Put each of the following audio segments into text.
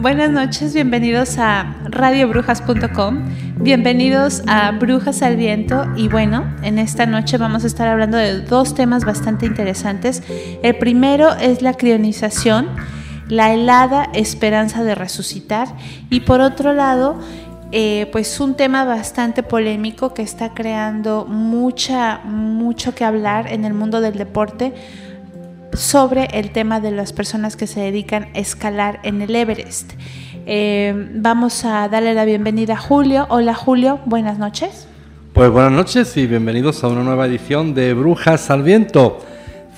Buenas noches, bienvenidos a radiobrujas.com, bienvenidos a Brujas al Viento. Y bueno, en esta noche vamos a estar hablando de dos temas bastante interesantes. El primero es la crionización, la helada esperanza de resucitar. Y por otro lado, eh, pues un tema bastante polémico que está creando mucha, mucho que hablar en el mundo del deporte sobre el tema de las personas que se dedican a escalar en el Everest. Eh, vamos a darle la bienvenida a Julio. Hola Julio, buenas noches. Pues buenas noches y bienvenidos a una nueva edición de Brujas al Viento.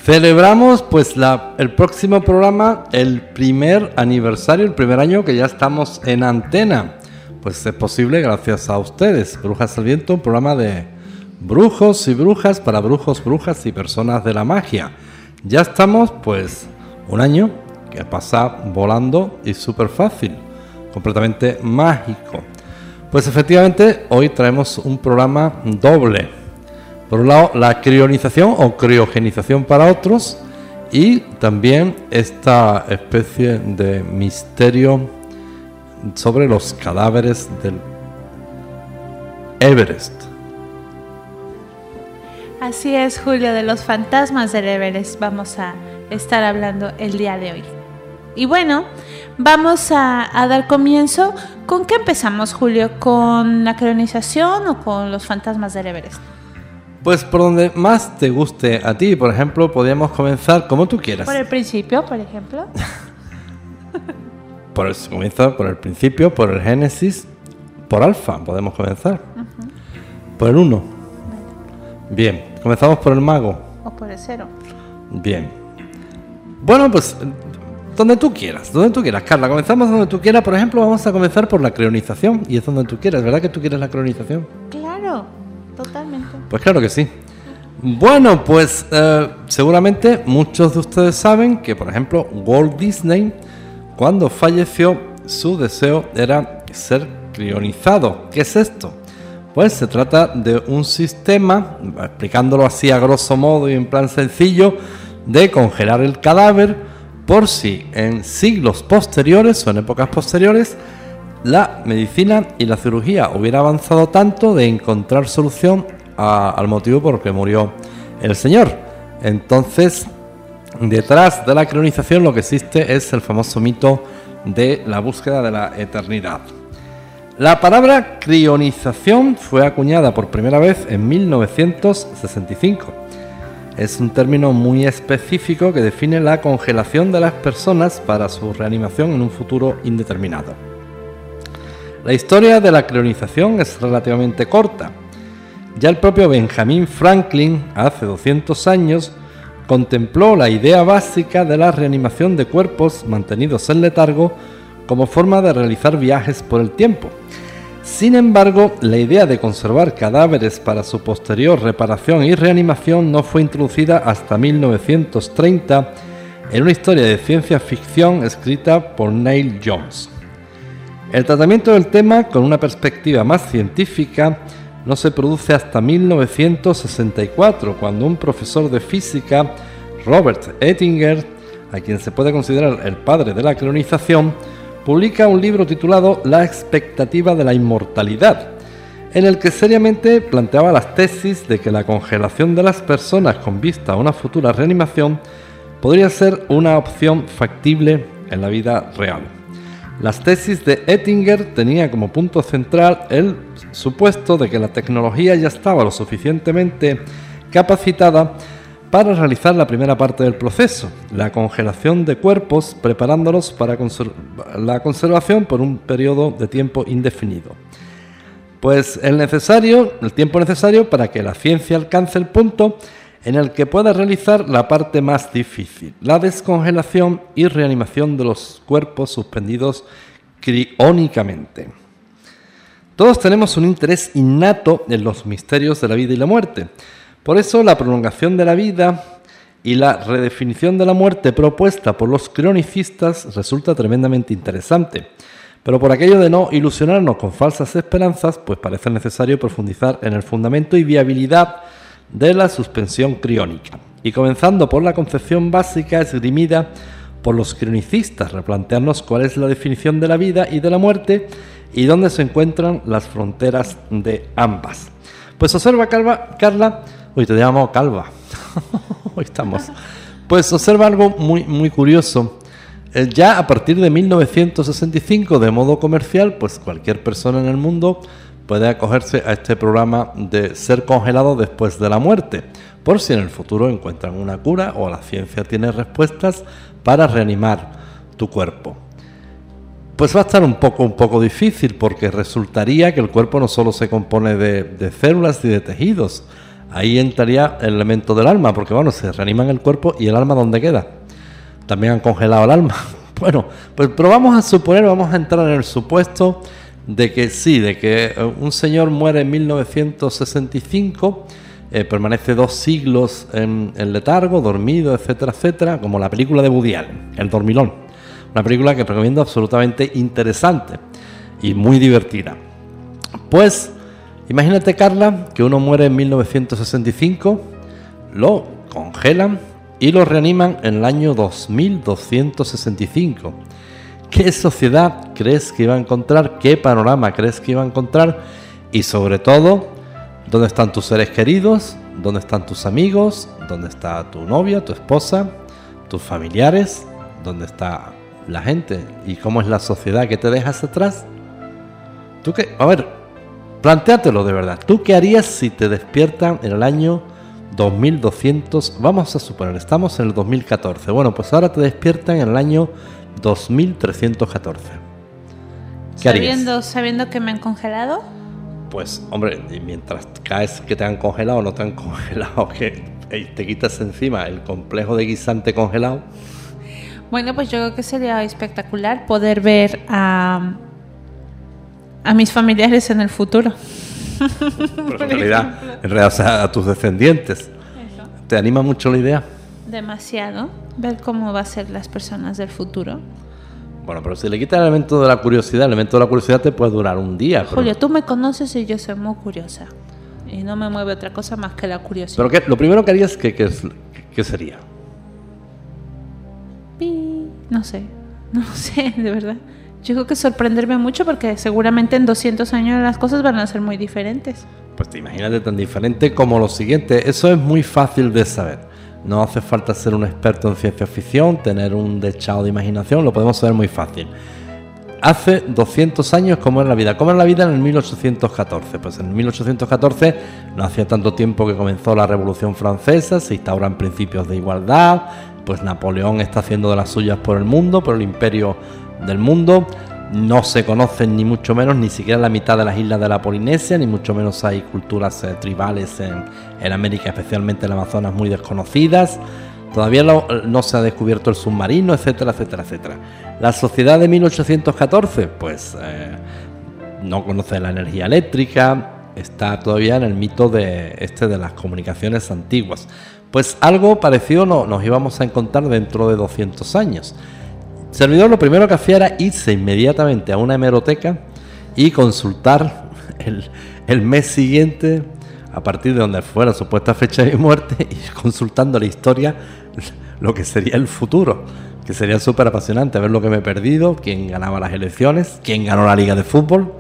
Celebramos pues el próximo programa, el primer aniversario, el primer año que ya estamos en antena. Pues es posible gracias a ustedes. Brujas al Viento, un programa de brujos y brujas para brujos, brujas y personas de la magia. Ya estamos, pues, un año que pasa volando y súper fácil, completamente mágico. Pues efectivamente, hoy traemos un programa doble. Por un lado, la crionización o criogenización para otros y también esta especie de misterio sobre los cadáveres del Everest. Así es, Julio, de los fantasmas del Everest vamos a estar hablando el día de hoy. Y bueno, vamos a, dar comienzo. ¿Con qué empezamos, Julio? ¿Con la cronización o con los fantasmas del Everest? Pues por donde más te guste a ti, por ejemplo, podríamos comenzar como tú quieras. Por el principio, por ejemplo. por el, comienza por el principio, por el Génesis, por Alfa, podemos comenzar. Por el 1. Bien, comenzamos por el mago. O por el cero. Bien. Bueno, pues donde tú quieras, donde tú quieras, Carla. Comenzamos donde tú quieras. Por ejemplo, vamos a comenzar por la creonización. Y es donde tú quieras, ¿verdad que tú quieres la creonización? Claro, totalmente. Pues claro que sí. Bueno, pues eh, seguramente muchos de ustedes saben que, por ejemplo, Walt Disney, cuando falleció, su deseo era ser crionizado. ¿Qué es esto? Pues se trata de un sistema, explicándolo así a grosso modo y en plan sencillo, de congelar el cadáver por si en siglos posteriores o en épocas posteriores la medicina y la cirugía hubiera avanzado tanto de encontrar solución al motivo por el que murió el señor. Entonces, detrás de la cronización lo que existe es el famoso mito de la búsqueda de la eternidad. La palabra crionización fue acuñada por primera vez en 1965. Es un término muy específico que define la congelación de las personas para su reanimación en un futuro indeterminado. La historia de la crionización es relativamente corta. Ya el propio Benjamin Franklin, hace 200 años, contempló la idea básica de la reanimación de cuerpos mantenidos en letargo como forma de realizar viajes por el tiempo. Sin embargo, la idea de conservar cadáveres para su posterior reparación y reanimación no fue introducida hasta 1930 en una historia de ciencia ficción escrita por Neil Jones. El tratamiento del tema con una perspectiva más científica no se produce hasta 1964, cuando un profesor de física, Robert Ettinger, a quien se puede considerar el padre de la clonización, publica un libro titulado La expectativa de la inmortalidad, en el que seriamente planteaba las tesis de que la congelación de las personas con vista a una futura reanimación podría ser una opción factible en la vida real. Las tesis de Ettinger tenían como punto central el supuesto de que la tecnología ya estaba lo suficientemente capacitada para realizar la primera parte del proceso, la congelación de cuerpos, preparándolos para la conservación por un periodo de tiempo indefinido. Pues el necesario, el tiempo necesario para que la ciencia alcance el punto en el que pueda realizar la parte más difícil, la descongelación y reanimación de los cuerpos suspendidos criónicamente. Todos tenemos un interés innato en los misterios de la vida y la muerte. Por eso la prolongación de la vida y la redefinición de la muerte propuesta por los cronicistas resulta tremendamente interesante. Pero por aquello de no ilusionarnos con falsas esperanzas, pues parece necesario profundizar en el fundamento y viabilidad de la suspensión criónica. Y comenzando por la concepción básica esgrimida por los cronicistas, replantearnos cuál es la definición de la vida y de la muerte y dónde se encuentran las fronteras de ambas. Pues observa, Carla, Hoy te llamo Calva. Hoy estamos. Pues observa algo muy, muy curioso. Eh, ya a partir de 1965, de modo comercial, pues cualquier persona en el mundo puede acogerse a este programa de ser congelado después de la muerte, por si en el futuro encuentran una cura o la ciencia tiene respuestas para reanimar tu cuerpo. Pues va a estar un poco, un poco difícil porque resultaría que el cuerpo no solo se compone de, de células y de tejidos, Ahí entraría el elemento del alma, porque bueno, se reaniman el cuerpo y el alma ¿dónde queda? También han congelado el alma. Bueno, pues pero vamos a suponer, vamos a entrar en el supuesto de que sí, de que eh, un señor muere en 1965, eh, permanece dos siglos en, letargo, dormido, etcétera, etcétera, como la película de Woody El Dormilón. Una película que recomiendo absolutamente interesante y muy divertida. Pues Imagínate, Carla, que uno muere en 1965, lo congelan y lo reaniman en el año 2265. ¿Qué sociedad crees que iba a encontrar? ¿Qué panorama crees que iba a encontrar? Y sobre todo, ¿dónde están tus seres queridos? ¿Dónde están tus amigos? ¿Dónde está tu novia, tu esposa, tus familiares? ¿Dónde está la gente? ¿Y cómo es la sociedad que te dejas atrás? ¿Tú qué? A ver, Plantéatelo de verdad. ¿Tú qué harías si te despiertan en el año 2200? Vamos a suponer, estamos en el 2014. Bueno, pues ahora te despiertan en el año 2314. ¿Qué harías? Sabiendo que me han congelado. Pues, hombre, mientras caes que te han congelado o no te han congelado, que te quitas encima el complejo de guisante congelado. Bueno, pues yo creo que sería espectacular poder ver a a mis familiares en el futuro. en realidad, en realidad a tus descendientes. ¿Te anima mucho la idea? Demasiado. Ver cómo va a ser las personas del futuro. Bueno, pero si le quitas el elemento de la curiosidad, el elemento de la curiosidad te puede durar un día. Julio, tú me conoces y yo soy muy curiosa. Y no me mueve otra cosa más que la curiosidad. Pero qué, lo primero que harías, ¿qué, qué, sería? No sé. No sé, de verdad. Yo creo que sorprenderme mucho porque seguramente en 200 años las cosas van a ser muy diferentes. Pues te imagínate tan diferente como lo siguiente. Eso es muy fácil de saber. No hace falta ser un experto en ciencia ficción, tener un dechado de imaginación, lo podemos saber muy fácil. Hace 200 años, ¿cómo era la vida? ¿Cómo era la vida en el 1814? Pues en el 1814 no hacía tanto tiempo que comenzó la Revolución Francesa, se instauran principios de igualdad, pues Napoleón está haciendo de las suyas por el mundo, por el imperio del mundo. no se conocen ni mucho menos ni siquiera la mitad de las islas de la Polinesia, ni mucho menos hay culturas eh, tribales en, América, especialmente en Amazonas, muy desconocidas. Todavía no, se ha descubierto el submarino, etcétera, etcétera, etcétera. La sociedad de 1814, pues eh, no conoce la energía eléctrica, está todavía en el mito de este de las comunicaciones antiguas. Pues algo parecido no, nos íbamos a encontrar dentro de 200 años. Servidor lo primero que hacía era irse inmediatamente a una hemeroteca y consultar el, mes siguiente, a partir de donde fuera supuesta fecha de muerte, y consultando la historia, lo que sería el futuro, que sería súper apasionante ver lo que me he perdido, quién ganaba las elecciones, quién ganó la liga de fútbol,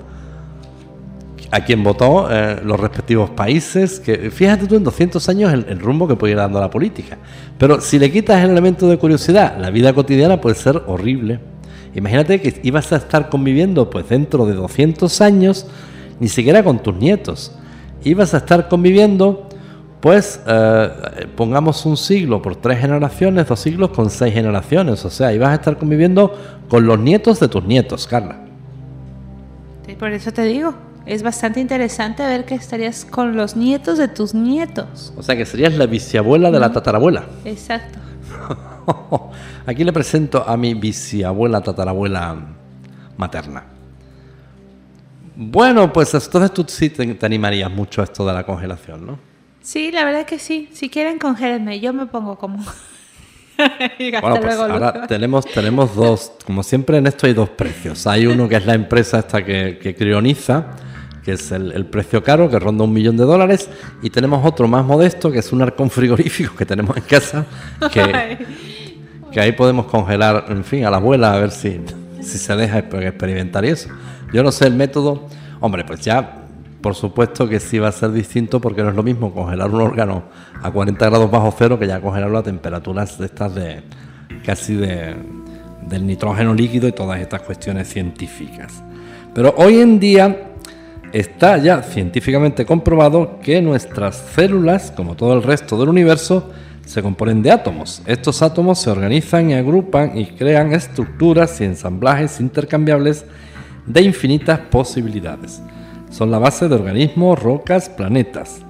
a quién votó, eh, los respectivos países, fíjate tú en 200 años el, rumbo que puede ir dando la política. Pero si le quitas el elemento de curiosidad, la vida cotidiana puede ser horrible. Imagínate que ibas a estar conviviendo pues dentro de 200 años, ni siquiera con tus nietos. Ibas a estar conviviendo pues eh, pongamos un siglo por tres generaciones, dos siglos con seis generaciones. O sea, ibas a estar conviviendo con los nietos de tus nietos, Carla. por eso te digo, es bastante interesante ver que estarías con los nietos de tus nietos. O sea, que serías la bisabuela de la tatarabuela. Exacto. Aquí le presento a mi bisabuela tatarabuela materna. Bueno, pues entonces tú sí te, animarías mucho a esto de la congelación, ¿no? Sí, la verdad que sí. Si quieren, congélenme. Yo me pongo como... bueno, pues ahora tenemos, tenemos dos, como siempre en esto hay dos precios. Hay uno que es la empresa esta que, que crioniza, que es el, precio caro, que ronda un millón de dólares, y tenemos otro más modesto, que es un arcón frigorífico que tenemos en casa, que, que ahí podemos congelar, en fin, a la abuela a ver si, si se deja experimentar eso. Yo no sé el método, hombre, pues ya por supuesto que sí va a ser distinto porque no es lo mismo congelar un órgano a 40 grados bajo cero que ya congelarlo a temperaturas de estas de casi de, del nitrógeno líquido y todas estas cuestiones científicas. Pero hoy en día está ya científicamente comprobado que nuestras células, como todo el resto del universo, se componen de átomos. Estos átomos se organizan y agrupan y crean estructuras y ensamblajes intercambiables de infinitas posibilidades. Son la base de organismos, rocas, planetas.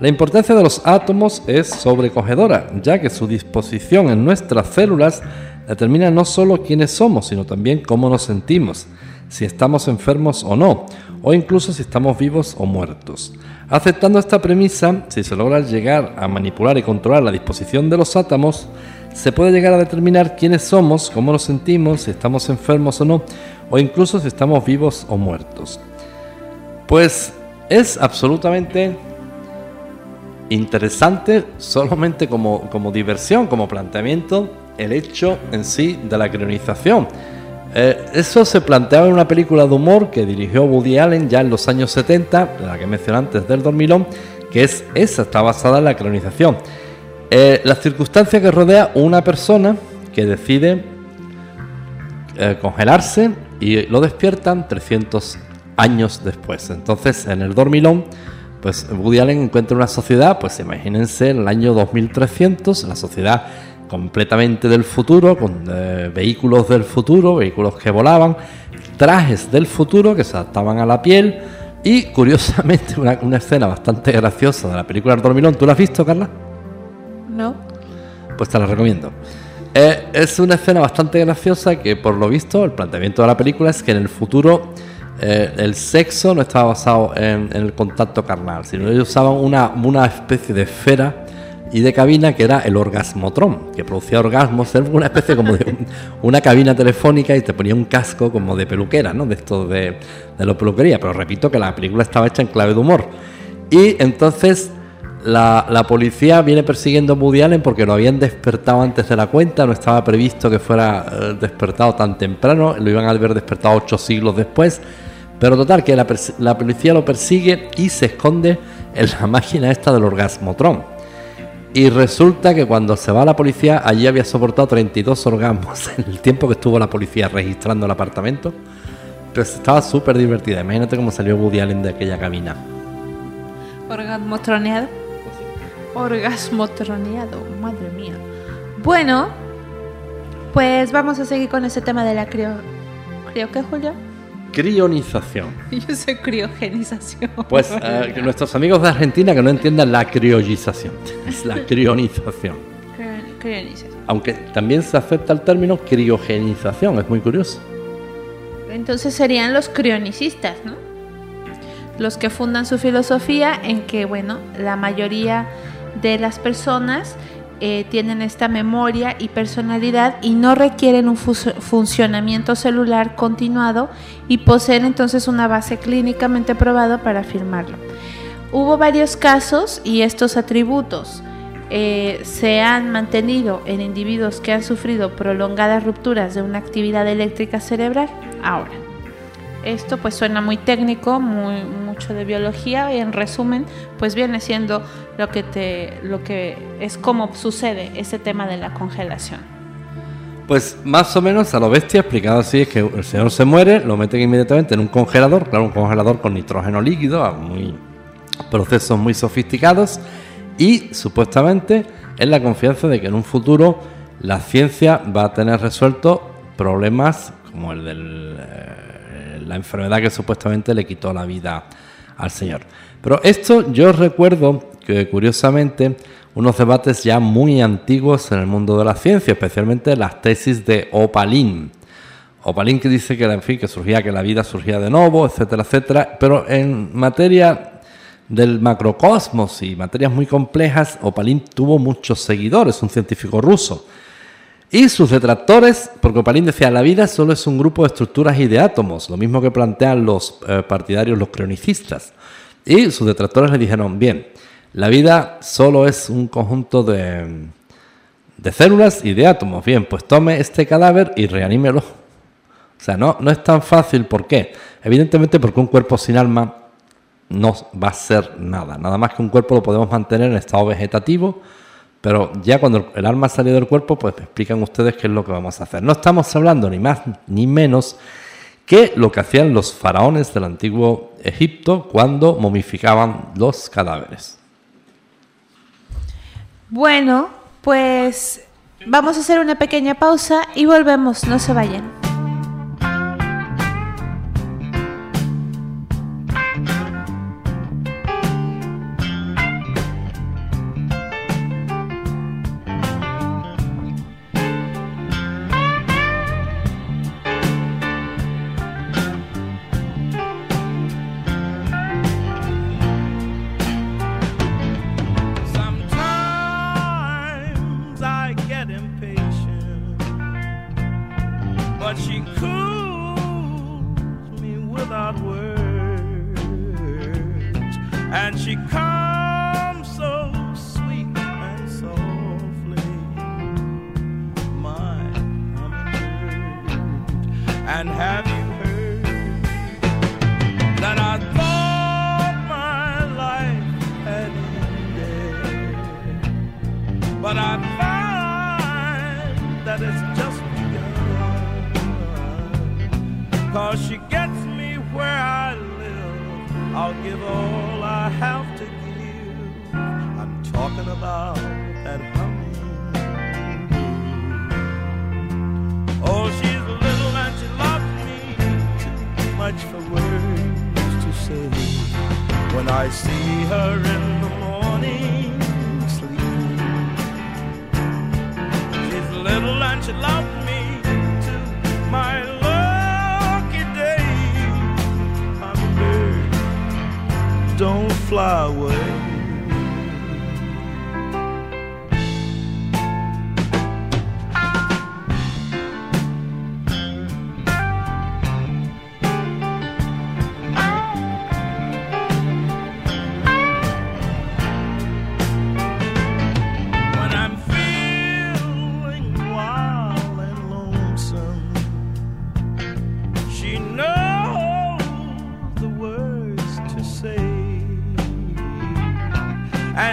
La importancia de los átomos es sobrecogedora, ya que su disposición en nuestras células determina no solo quiénes somos, sino también cómo nos sentimos, si estamos enfermos o no, o incluso si estamos vivos o muertos. Aceptando esta premisa, si se logra llegar a manipular y controlar la disposición de los átomos, se puede llegar a determinar quiénes somos, cómo nos sentimos, si estamos enfermos o no, o incluso si estamos vivos o muertos. Pues es absolutamente interesante solamente como, como diversión, como planteamiento, el hecho en sí de la crionización eh, eso se planteaba en una película de humor que dirigió Woody Allen ya en los años 70, la que mencioné antes del dormilón, que es esa, está basada en la cronización. Eh, la circunstancia que rodea una persona que decide eh, congelarse y lo despiertan 300 años después. Entonces, en el dormilón, pues Woody Allen encuentra una sociedad, pues imagínense, en el año 2300, la sociedad completamente del futuro, con eh, vehículos del futuro, vehículos que volaban, trajes del futuro que se adaptaban a la piel y curiosamente una, escena bastante graciosa de la película El Dormilón. ¿Tú la has visto, Carla? No. Pues te la recomiendo. Eh, es una escena bastante graciosa que por lo visto el planteamiento de la película es que en el futuro eh, el sexo no estaba basado en, en, el contacto carnal, sino ellos usaban una, una especie de esfera y de cabina que era el orgasmotrón, que producía orgasmos, era una especie como de una cabina telefónica y te ponía un casco como de peluquera, ¿no? De esto de, de la peluquería, pero repito que la película estaba hecha en clave de humor. Y entonces la, la, policía viene persiguiendo a Woody Allen porque lo habían despertado antes de la cuenta, no estaba previsto que fuera eh, despertado tan temprano, lo iban a haber despertado ocho siglos después. Pero total, que la, la policía lo persigue y se esconde en la máquina esta del orgasmotrón. Y resulta que cuando se va la policía, allí había soportado 32 orgasmos en el tiempo que estuvo la policía registrando el apartamento. Pero estaba súper divertida. Imagínate cómo salió Woody Allen de aquella cabina. Orgasmo troneado. Orgasmo troneado, madre mía. Bueno, pues vamos a seguir con ese tema de la ¿Crio qué, Julio? Crionización. Yo sé criogenización. Pues eh, nuestros amigos de Argentina que no entiendan la criollización, es la crionización. Crio- Criogenización. Aunque también se acepta el término criogenización, es muy curioso. Entonces serían los crionicistas, ¿no? Los que fundan su filosofía en que, bueno, la mayoría de las personas eh, tienen esta memoria y personalidad y no requieren un funcionamiento celular continuado y poseen entonces una base clínicamente probada para afirmarlo. Hubo varios casos y estos atributos eh, se han mantenido en individuos que han sufrido prolongadas rupturas de una actividad eléctrica cerebral. Ahora, esto pues suena muy técnico, mucho de biología y en resumen pues viene siendo lo que te lo que es como sucede ese tema de la congelación. Pues más o menos a lo bestia explicado así es que el señor se muere, lo meten inmediatamente en un congelador, claro, un congelador con nitrógeno líquido, muy procesos muy sofisticados y supuestamente es la confianza de que en un futuro la ciencia va a tener resuelto problemas como el de la enfermedad que supuestamente le quitó la vida al señor. Pero esto yo recuerdo que curiosamente unos debates ya muy antiguos en el mundo de la ciencia, especialmente las tesis de Opalín. Opalín que dice que, en fin, que surgía, que la vida surgía de nuevo, etcétera, etcétera. Pero en materia del macrocosmos y materias muy complejas, Opalín tuvo muchos seguidores, un científico ruso. Y sus detractores, porque Opalín decía, la vida solo es un grupo de estructuras y de átomos, lo mismo que plantean los eh, partidarios, los cronicistas. Y sus detractores le dijeron, bien, la vida solo es un conjunto de, de células y de átomos. Bien, pues tome este cadáver y reanímelo. O sea, no, no es tan fácil. ¿Por qué? Evidentemente porque un cuerpo sin alma no va a ser nada. Nada más que un cuerpo lo podemos mantener en estado vegetativo, pero ya cuando el alma sale del cuerpo, pues me explican ustedes qué es lo que vamos a hacer. No estamos hablando ni más ni menos que lo que hacían los faraones del antiguo Egipto cuando momificaban los cadáveres. Bueno, pues vamos a hacer una pequeña pausa y volvemos, no se vayan.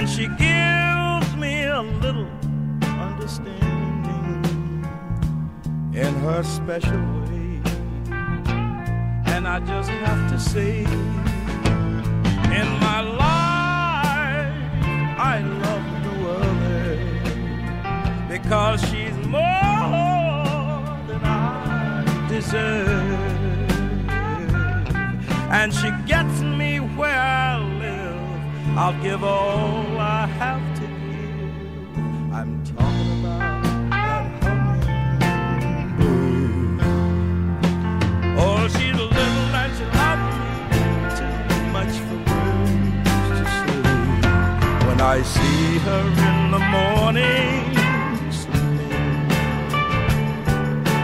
And she gives me a little understanding in her special way, and I just have to say, in my life, I love no other because she's more than I deserve. and she gets I'll give all I have to give. I'm talking about that hummingbird. Oh, she's little and she loves me too much for words to say. When I see her in the morning sleeping,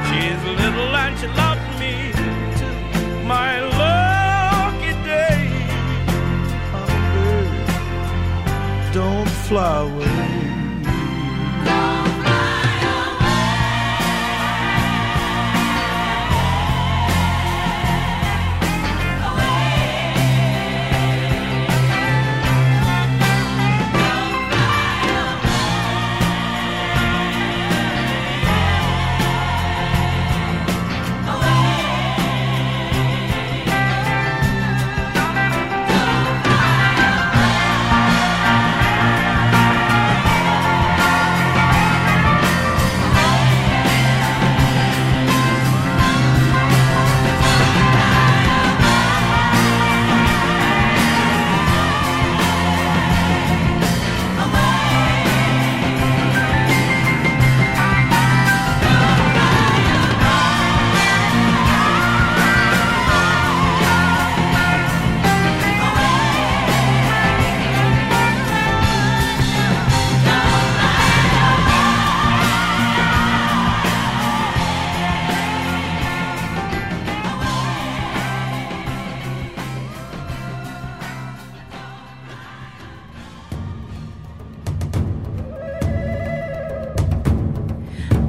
she's little and she loves me too. My lucky flowers.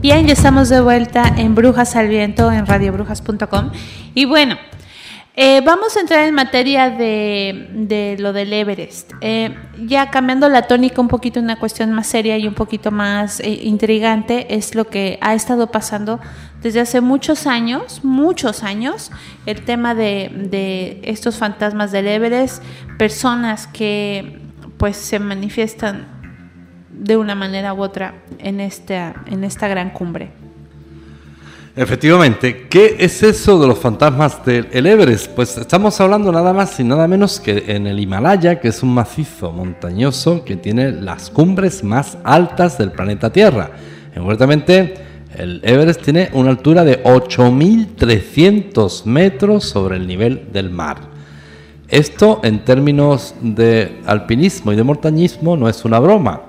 Bien, ya estamos de vuelta en Brujas al Viento en radiobrujas.com. Y bueno, eh, vamos a entrar en materia de, de lo del Everest. Eh, ya cambiando la tónica un poquito, una cuestión más seria y un poquito más eh, intrigante, es lo que ha estado pasando desde hace muchos años, muchos años, el tema de, de estos fantasmas del Everest, personas que pues se manifiestan de una manera u otra en esta, en esta gran cumbre. Efectivamente, ¿qué es eso de los fantasmas del el Everest? Pues estamos hablando nada más y nada menos que en el Himalaya, que es un macizo montañoso que tiene las cumbres más altas del planeta Tierra. Concretamente, el Everest tiene una altura de 8.300 metros sobre el nivel del mar. Esto en términos de alpinismo y de montañismo no es una broma.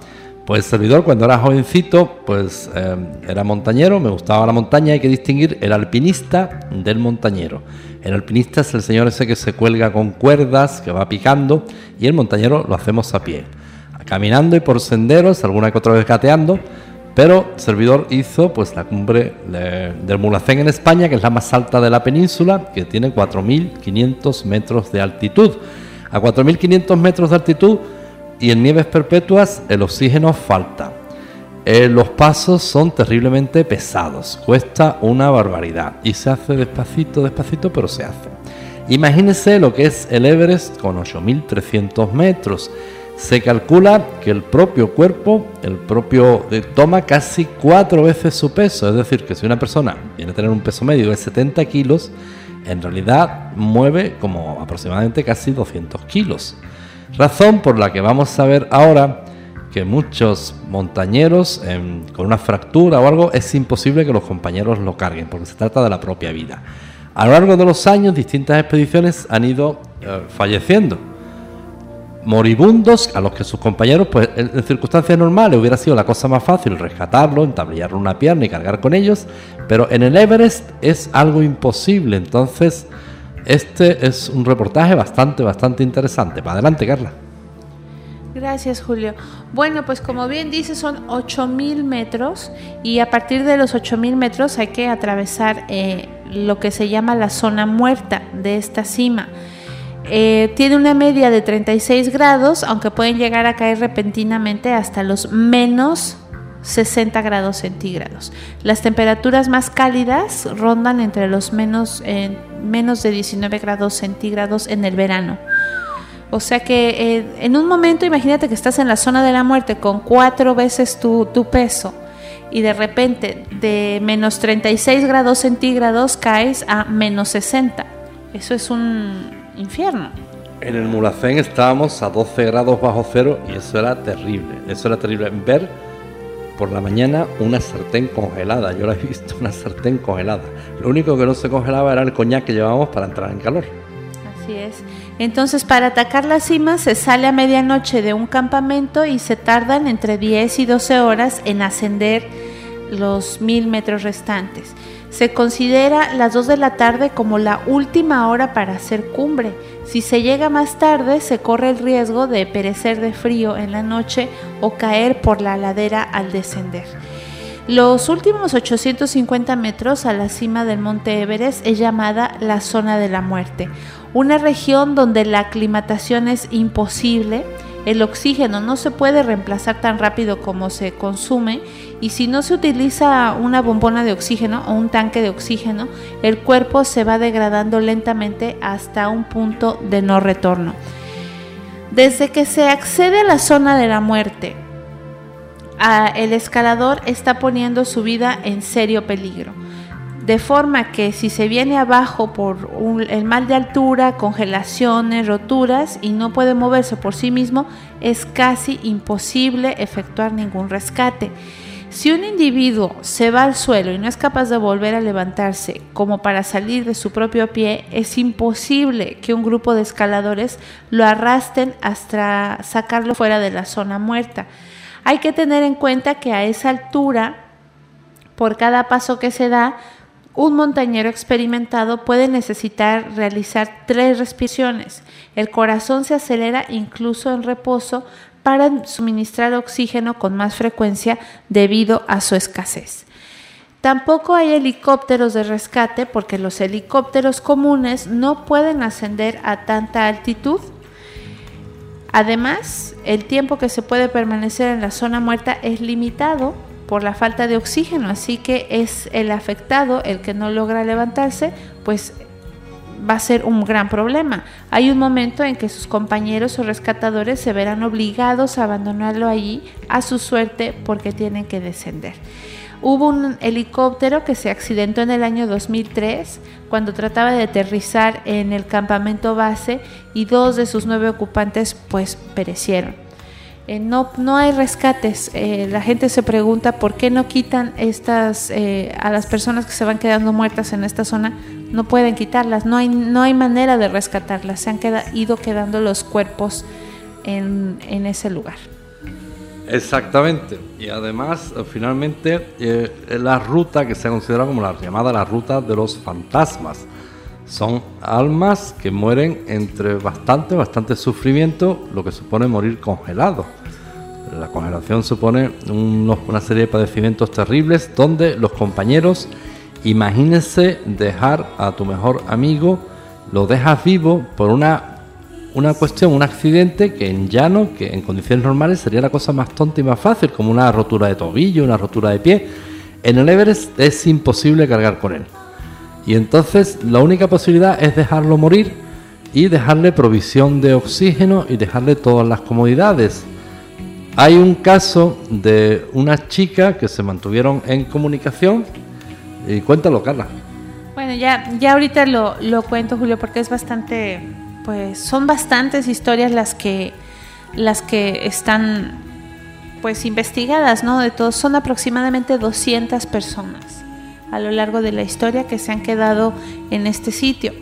Pues servidor cuando era jovencito, pues eh, era montañero, me gustaba la montaña, hay que distinguir el alpinista del montañero. El alpinista es el señor ese que se cuelga con cuerdas, que va picando, y el montañero lo hacemos a pie, caminando y por senderos, alguna que otra vez gateando, pero servidor hizo pues la cumbre de- del Mulhacén en España, que es la más alta de la península, que tiene 4.500 metros de altitud. A 4.500 metros de altitud y en nieves perpetuas el oxígeno falta. Eh, los pasos son terriblemente pesados, cuesta una barbaridad y se hace despacito, despacito, pero se hace. Imagínense lo que es el Everest con 8.300 metros. Se calcula que el propio cuerpo, el propio, eh, toma casi cuatro veces su peso. Es decir, que si una persona viene a tener un peso medio de 70 kilos, en realidad mueve como aproximadamente casi 200 kilos. Razón por la que vamos a ver ahora que muchos montañeros em, con una fractura o algo es imposible que los compañeros lo carguen porque se trata de la propia vida. A lo largo de los años distintas expediciones han ido eh, falleciendo. Moribundos a los que sus compañeros, pues en, en circunstancias normales hubiera sido la cosa más fácil rescatarlo, entablillarle una pierna y cargar con ellos, pero en el Everest es algo imposible. Entonces, este es un reportaje bastante, bastante interesante. Para adelante, Carla. Gracias, Julio. Bueno, pues como bien dice, son 8000 metros y a partir de los 8000 metros hay que atravesar eh, lo que se llama la zona muerta de esta cima. Eh, tiene una media de 36 grados, aunque pueden llegar a caer repentinamente hasta los menos 60 grados centígrados. Las temperaturas más cálidas rondan entre los menos, menos de 19 grados centígrados en el verano. O sea que eh, en un momento, imagínate que estás en la zona de la muerte con cuatro veces tu, tu peso y de repente de menos 36 grados centígrados caes a menos 60. Eso es un infierno. En el Mulacén estábamos a 12 grados bajo cero y eso era terrible. Eso era terrible. Ver por la mañana una sartén congelada. Yo la he visto, una sartén congelada. Lo único que no se congelaba era el coñac que llevábamos para entrar en calor. Así es. Entonces, para atacar la cima se sale a medianoche de un campamento y se tardan entre 10 y 12 horas en ascender los mil metros restantes. Se considera las 2 de la tarde como la última hora para hacer cumbre. Si se llega más tarde, se corre el riesgo de perecer de frío en la noche o caer por la ladera al descender. Los últimos 850 metros a la cima del monte Everest es llamada la zona de la muerte, una región donde la aclimatación es imposible, el oxígeno no se puede reemplazar tan rápido como se consume y si no se utiliza una bombona de oxígeno o un tanque de oxígeno, el cuerpo se va degradando lentamente hasta un punto de no retorno. Desde que se accede a la zona de la muerte, el escalador está poniendo su vida en serio peligro. De forma que si se viene abajo por el mal de altura, congelaciones, roturas y no puede moverse por sí mismo, es casi imposible efectuar ningún rescate. Si un individuo se va al suelo y no es capaz de volver a levantarse como para salir de su propio pie, es imposible que un grupo de escaladores lo arrastren hasta sacarlo fuera de la zona muerta. Hay que tener en cuenta que a esa altura, por cada paso que se da, un montañero experimentado puede necesitar realizar tres respiraciones. El corazón se acelera incluso en reposo para suministrar oxígeno con más frecuencia debido a su escasez. Tampoco hay helicópteros de rescate porque los helicópteros comunes no pueden ascender a tanta altitud Además, el tiempo que se puede permanecer en la zona muerta es limitado por la falta de oxígeno, así que es el afectado el que no logra levantarse, pues va a ser un gran problema. Hay un momento en que sus compañeros o rescatadores se verán obligados a abandonarlo allí a su suerte porque tienen que descender. Hubo un helicóptero que se accidentó en el año 2003 cuando trataba de aterrizar en el campamento base y dos de sus nueve ocupantes pues perecieron. Eh, no, no hay rescates. Eh, la gente se pregunta por qué no quitan estas eh, a las personas que se van quedando muertas en esta zona. No pueden quitarlas. No hay, no hay manera de rescatarlas. Se han ido quedando los cuerpos en, en ese lugar. Exactamente. Y además, finalmente, eh, la ruta que se ha considerado como la llamada la ruta de los fantasmas. Son almas que mueren entre bastante, bastante sufrimiento, lo que supone morir congelado. La congelación supone una serie de padecimientos terribles donde los compañeros, imagínense dejar a tu mejor amigo, lo dejas vivo por una una cuestión, un accidente que en llano, que en condiciones normales sería la cosa más tonta y más fácil, como una rotura de tobillo, una rotura de pie. En el Everest es imposible cargar con él. Y entonces la única posibilidad es dejarlo morir y dejarle provisión de oxígeno y dejarle todas las comodidades. Hay un caso de una chica que se mantuvieron en comunicación. Y cuéntalo, Carla. Bueno, ya, ya ahorita lo, lo cuento, Julio, porque es bastante pues son bastantes historias las que las que están pues investigadas, ¿no? De todos son aproximadamente 200 personas a lo largo de la historia que se han quedado en este sitio.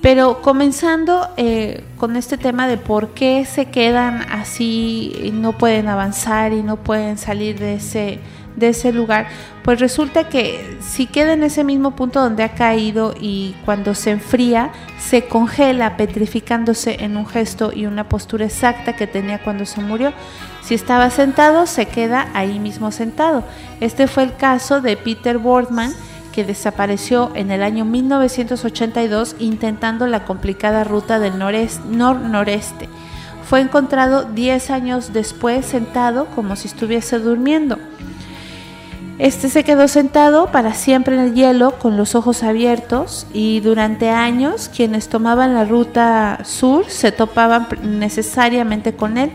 Pero comenzando eh, con este tema de por qué se quedan así y no pueden avanzar y no pueden salir de ese de ese lugar, pues resulta que si queda en ese mismo punto donde ha caído y cuando se enfría, se congela petrificándose en un gesto y una postura exacta que tenía cuando se murió. Si estaba sentado, se queda ahí mismo sentado. Este fue el caso de Peter Boardman, que desapareció en el año 1982 intentando la complicada ruta del nor-noreste. Fue encontrado 10 años después sentado como si estuviese durmiendo. Este se quedó sentado para siempre en el hielo con los ojos abiertos y durante años quienes tomaban la ruta sur se topaban necesariamente con él.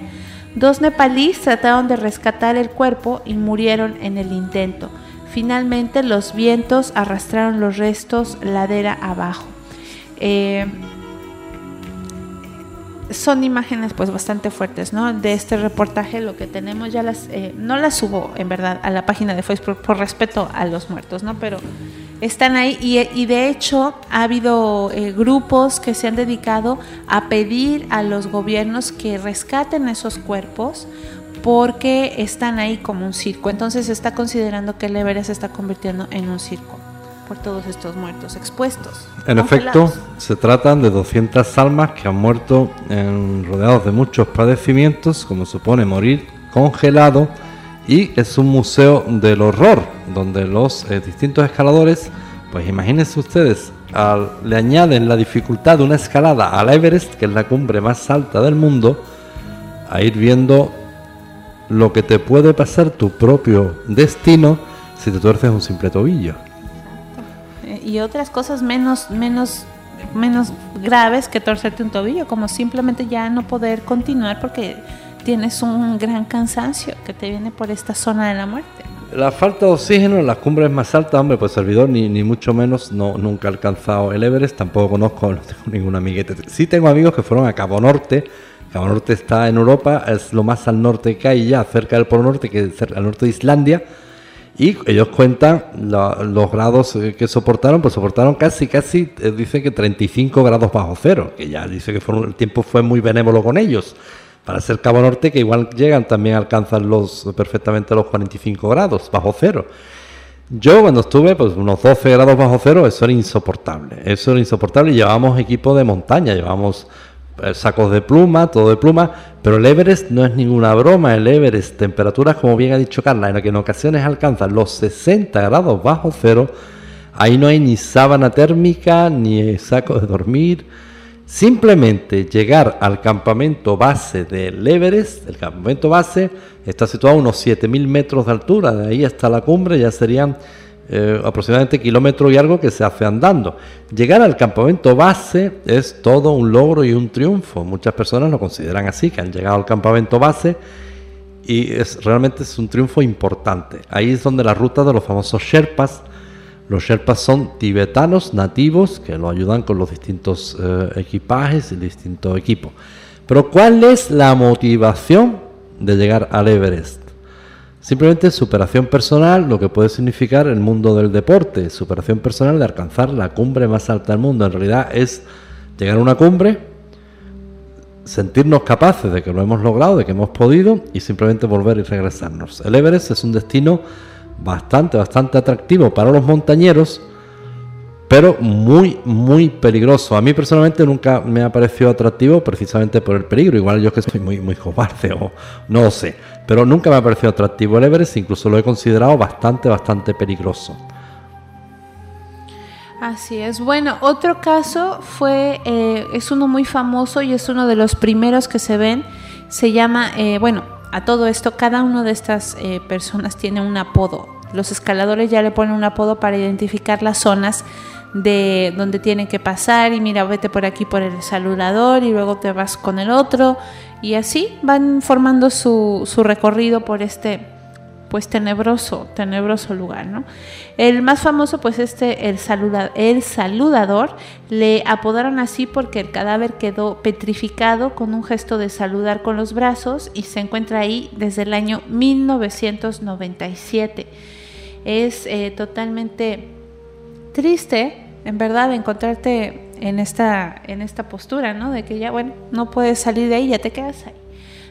Dos nepalíes trataron de rescatar el cuerpo y murieron en el intento. Finalmente los vientos arrastraron los restos ladera abajo. Eh, son imágenes pues bastante fuertes, ¿no? De este reportaje lo que tenemos ya las, eh, no las subo en verdad a la página de Facebook por respeto a los muertos, ¿no? Pero están ahí y, de hecho ha habido eh, grupos que se han dedicado a pedir a los gobiernos que rescaten esos cuerpos porque están ahí como un circo. Entonces se está considerando que el Everest se está convirtiendo en un circo por todos estos muertos expuestos. En efecto, se tratan de 200 almas que han muerto en, rodeados de muchos padecimientos, como supone morir congelado, y es un museo del horror, donde los eh, distintos escaladores, pues imagínense ustedes, le añaden la dificultad de una escalada al Everest, que es la cumbre más alta del mundo, a ir viendo lo que te puede pasar tu propio destino si te tuerces un simple tobillo y otras cosas menos, menos, menos graves que torcerte un tobillo, como simplemente ya no poder continuar porque tienes un gran cansancio que te viene por esta zona de la muerte. La falta de oxígeno en las cumbres más altas, hombre, pues servidor ni, ni mucho menos, no, nunca he alcanzado el Everest, tampoco conozco, no tengo ningún amiguete. Sí tengo amigos que fueron a Cabo Norte, Cabo Norte está en Europa, es lo más al norte que hay ya, cerca del Polo Norte, que es al norte de Islandia, y ellos cuentan los grados eh, que soportaron, pues soportaron casi, casi, eh, dice que 35 grados bajo cero, que ya dice que el tiempo fue muy benévolo con ellos. Para ser Cabo Norte, que igual llegan, también alcanzan los perfectamente los 45 grados bajo cero. Yo cuando estuve, pues unos 12 grados bajo cero, eso era insoportable. Eso era insoportable y llevábamos equipo de montaña, llevábamos sacos de pluma, todo de pluma, pero el Everest no es ninguna broma, el Everest, temperaturas como bien ha dicho Carla, en las que en ocasiones alcanzan los 60 grados bajo cero, ahí no hay ni sábana térmica, ni saco de dormir, simplemente llegar al campamento base del Everest, el campamento base está situado a unos 7.000 metros de altura, de ahí hasta la cumbre ya serían eh, aproximadamente kilómetro y algo que se hace andando. Llegar al campamento base es todo un logro y un triunfo. Muchas personas lo consideran así, que han llegado al campamento base y es realmente es un triunfo importante. Ahí es donde la ruta de los famosos Sherpas. Los Sherpas son tibetanos nativos que lo ayudan con los distintos eh, equipajes y distintos equipos. Pero ¿cuál es la motivación de llegar al Everest? Simplemente superación personal, lo que puede significar el mundo del deporte, superación personal de alcanzar la cumbre más alta del mundo. En realidad es llegar a una cumbre, sentirnos capaces de que lo hemos logrado, de que hemos podido y simplemente volver y regresarnos. El Everest es un destino bastante, bastante atractivo para los montañeros pero muy, muy peligroso. A mí personalmente nunca me ha parecido atractivo precisamente por el peligro. Igual yo que soy muy, muy cobarde o no lo sé, pero nunca me ha parecido atractivo el Everest, incluso lo he considerado bastante, bastante peligroso. Así es. Bueno, otro caso fue, eh, es uno muy famoso y es uno de los primeros que se ven. Se llama, eh, bueno, a todo esto, cada una de estas eh, personas tiene un apodo. Los escaladores ya le ponen un apodo para identificar las zonas de donde tienen que pasar y mira, vete por aquí por el saludador y luego te vas con el otro y así van formando su, su recorrido por este pues tenebroso, tenebroso lugar, ¿no? El más famoso, pues este, el, el saludador, le apodaron así porque el cadáver quedó petrificado con un gesto de saludar con los brazos y se encuentra ahí desde el año 1997. Es eh, totalmente triste, en verdad, encontrarte en esta, en esta postura, ¿no? De que ya, bueno, no puedes salir de ahí, ya te quedas ahí.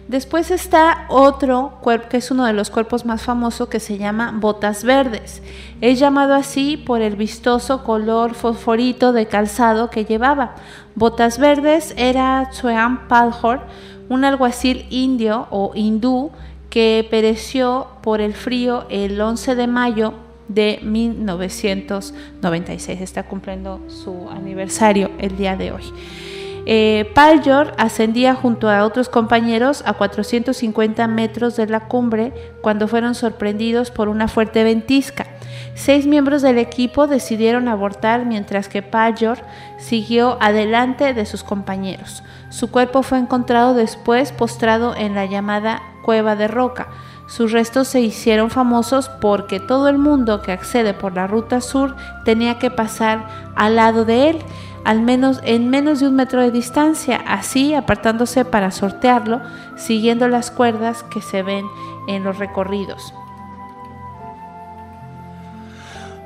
Después está otro cuerpo, que es uno de los cuerpos más famosos, que se llama Botas Verdes. Es llamado así por el vistoso color fosforito de calzado que llevaba. Botas Verdes era Tsuean Palhor, un alguacil indio o hindú que pereció por el frío el 11 de mayo de 1996. Está cumpliendo su aniversario el día de hoy. Eh, Paljor ascendía junto a otros compañeros a 450 metros de la cumbre cuando fueron sorprendidos por una fuerte ventisca. Seis miembros del equipo decidieron abortar mientras que Paljor siguió adelante de sus compañeros. Su cuerpo fue encontrado después postrado en la llamada Cueva de Roca. Sus restos se hicieron famosos porque todo el mundo que accede por la ruta sur tenía que pasar al lado de él, al menos en menos de un metro de distancia, así apartándose para sortearlo, siguiendo las cuerdas que se ven en los recorridos.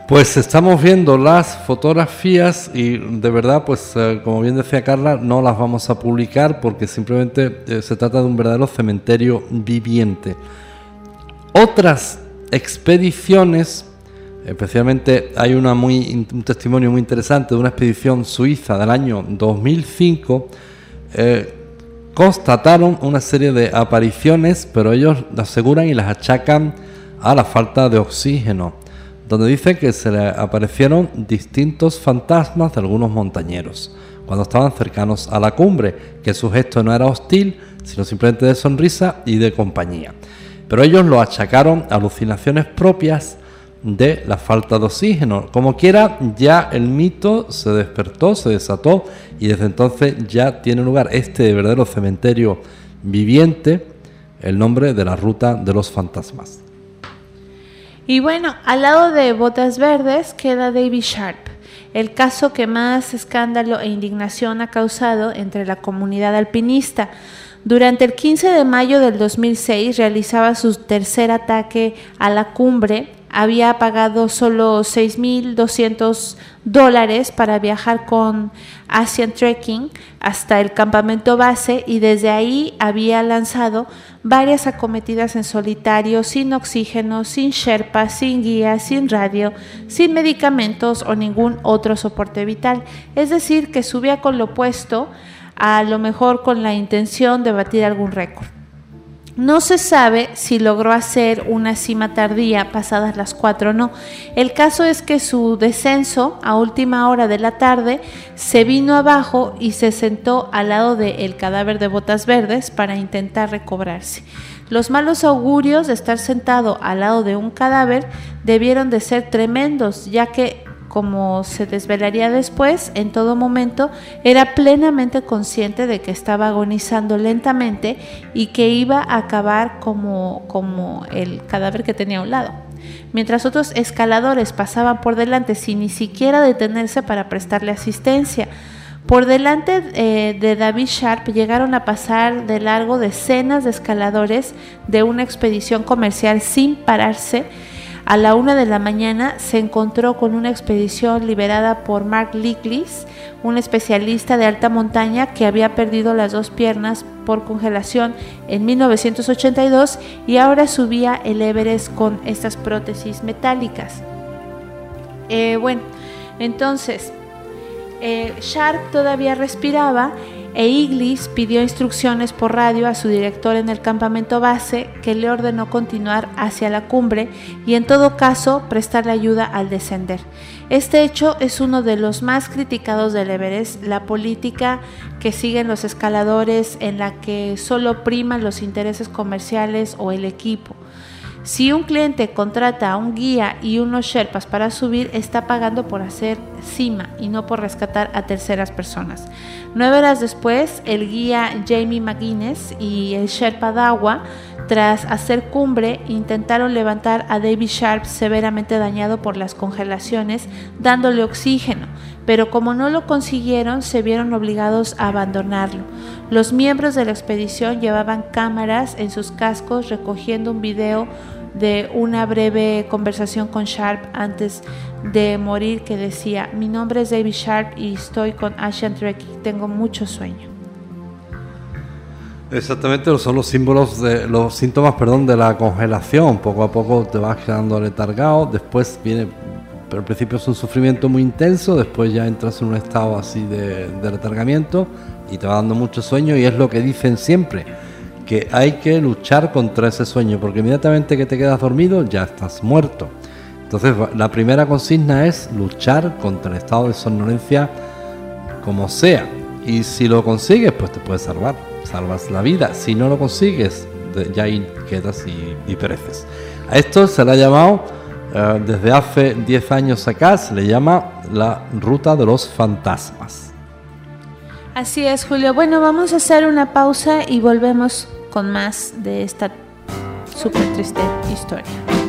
Pues estamos viendo las fotografías y de verdad, pues eh, como bien decía Carla, no las vamos a publicar porque simplemente eh, se trata de un verdadero cementerio viviente. Otras expediciones, especialmente hay una muy, un testimonio muy interesante de una expedición suiza del año 2005, eh, constataron una serie de apariciones, pero ellos aseguran y las achacan a la falta de oxígeno donde dice que se le aparecieron distintos fantasmas de algunos montañeros cuando estaban cercanos a la cumbre, que su gesto no era hostil, sino simplemente de sonrisa y de compañía. Pero ellos lo achacaron a alucinaciones propias de la falta de oxígeno. Como quiera, ya el mito se despertó, se desató y desde entonces ya tiene lugar este verdadero cementerio viviente, el nombre de la ruta de los fantasmas. Y bueno, al lado de Botas Verdes queda David Sharp, el caso que más escándalo e indignación ha causado entre la comunidad alpinista. Durante el 15 de mayo del 2006 realizaba su tercer ataque a la cumbre había pagado solo 6.200 dólares para viajar con Asian Trekking hasta el campamento base y desde ahí había lanzado varias acometidas en solitario, sin oxígeno, sin sherpa, sin guía, sin radio, sin medicamentos o ningún otro soporte vital. Es decir, que subía con lo opuesto, a lo mejor con la intención de batir algún récord. No se sabe si logró hacer una cima tardía pasadas las cuatro o no. El caso es que su descenso a última hora de la tarde se vino abajo y se sentó al lado del cadáver de botas verdes para intentar recobrarse. Los malos augurios de estar sentado al lado de un cadáver debieron de ser tremendos, ya que como se desvelaría después, en todo momento era plenamente consciente de que estaba agonizando lentamente y que iba a acabar como, como el cadáver que tenía a un lado. Mientras otros escaladores pasaban por delante sin ni siquiera detenerse para prestarle asistencia. Por delante eh, de David Sharp llegaron a pasar de largo decenas de escaladores de una expedición comercial sin pararse a la una de la mañana se encontró con una expedición liberada por Mark Licklis, un especialista de alta montaña que había perdido las dos piernas por congelación en 1982 y ahora subía el Everest con estas prótesis metálicas. Eh, bueno, entonces, eh, Sharp todavía respiraba e Iglis pidió instrucciones por radio a su director en el campamento base que le ordenó continuar hacia la cumbre y en todo caso prestarle ayuda al descender. Este hecho es uno de los más criticados del Everest, la política que siguen los escaladores en la que solo priman los intereses comerciales o el equipo. Si un cliente contrata a un guía y unos Sherpas para subir, está pagando por hacer cima y no por rescatar a terceras personas. Nueve horas después, el guía Jamie McGuinness y el Sherpa Dawa, tras hacer cumbre, intentaron levantar a David Sharp severamente dañado por las congelaciones, dándole oxígeno, pero como no lo consiguieron, se vieron obligados a abandonarlo. Los miembros de la expedición llevaban cámaras en sus cascos recogiendo un video de una breve conversación con Sharp antes de morir que decía, mi nombre es David Sharp y estoy con Asian Trek y tengo mucho sueño. Exactamente, son los símbolos de los síntomas, perdón, de la congelación. Poco a poco te vas quedando letargado, después viene, pero al principio es un sufrimiento muy intenso, después ya entras en un estado así de, de letargamiento y te va dando mucho sueño y es lo que dicen siempre que hay que luchar contra ese sueño, porque inmediatamente que te quedas dormido ya estás muerto. Entonces, la primera consigna es luchar contra el estado de somnolencia como sea. Y si lo consigues, pues te puedes salvar, salvas la vida. Si no lo consigues, ya ahí quedas y, y pereces. A esto se le ha llamado, eh, desde hace 10 años acá, se le llama la ruta de los fantasmas. Así es, Julio. Bueno, vamos a hacer una pausa y volvemos con más de esta súper triste historia.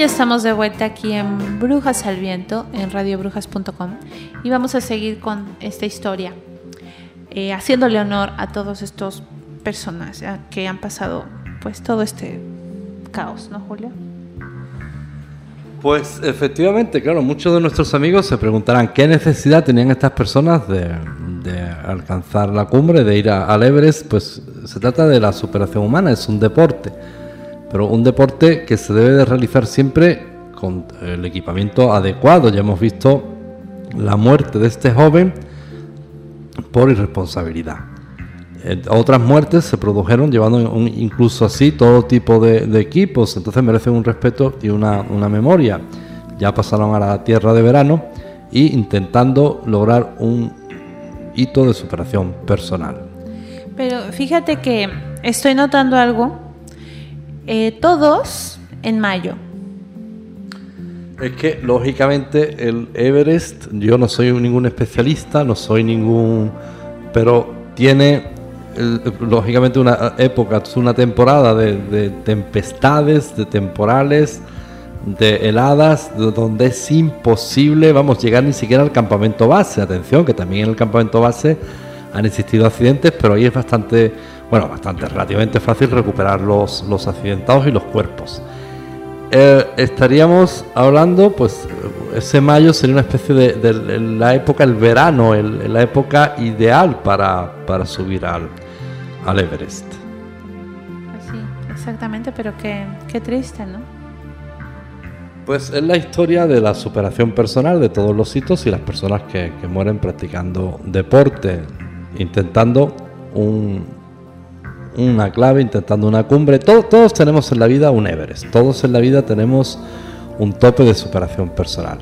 Ya estamos de vuelta aquí en Brujas al Viento, en radiobrujas.com, y vamos a seguir con esta historia, eh, haciéndole honor a todos estos personas que han pasado pues todo este caos, ¿no, Julio? Pues efectivamente, claro, muchos de nuestros amigos se preguntarán qué necesidad tenían estas personas de, de alcanzar la cumbre, de ir a- al Everest. Pues se trata de la superación humana, es un deporte, pero un deporte que se debe de realizar siempre con el equipamiento adecuado. Ya hemos visto la muerte de este joven por irresponsabilidad. Eh, Otras muertes se produjeron llevando incluso así todo tipo de, de equipos, entonces merecen un respeto y una, una memoria. Ya pasaron a la tierra de verano y intentando lograr un hito de superación personal. Pero fíjate que estoy notando algo, eh, todos en mayo. Es que lógicamente el Everest, yo no soy ningún especialista, no soy ningún, pero tiene lógicamente una época, una temporada de, de tempestades, de temporales, de heladas, de donde es imposible, vamos, llegar ni siquiera al campamento base. Atención, que también en el campamento base han existido accidentes, pero ahí es bastante, bueno, bastante relativamente fácil recuperar los, los accidentados y los cuerpos. Eh, estaríamos hablando, pues ese mayo sería una especie de, de la época, el verano, el- la época ideal para, para subir al, al Everest. Pues sí, exactamente, pero qué, qué triste, ¿no? Pues es la historia de la superación personal de todos los hitos y las personas que, que mueren practicando deporte, intentando un, una clave, intentando una cumbre. Todo- todos tenemos en la vida un Everest, todos en la vida tenemos un tope de superación personal.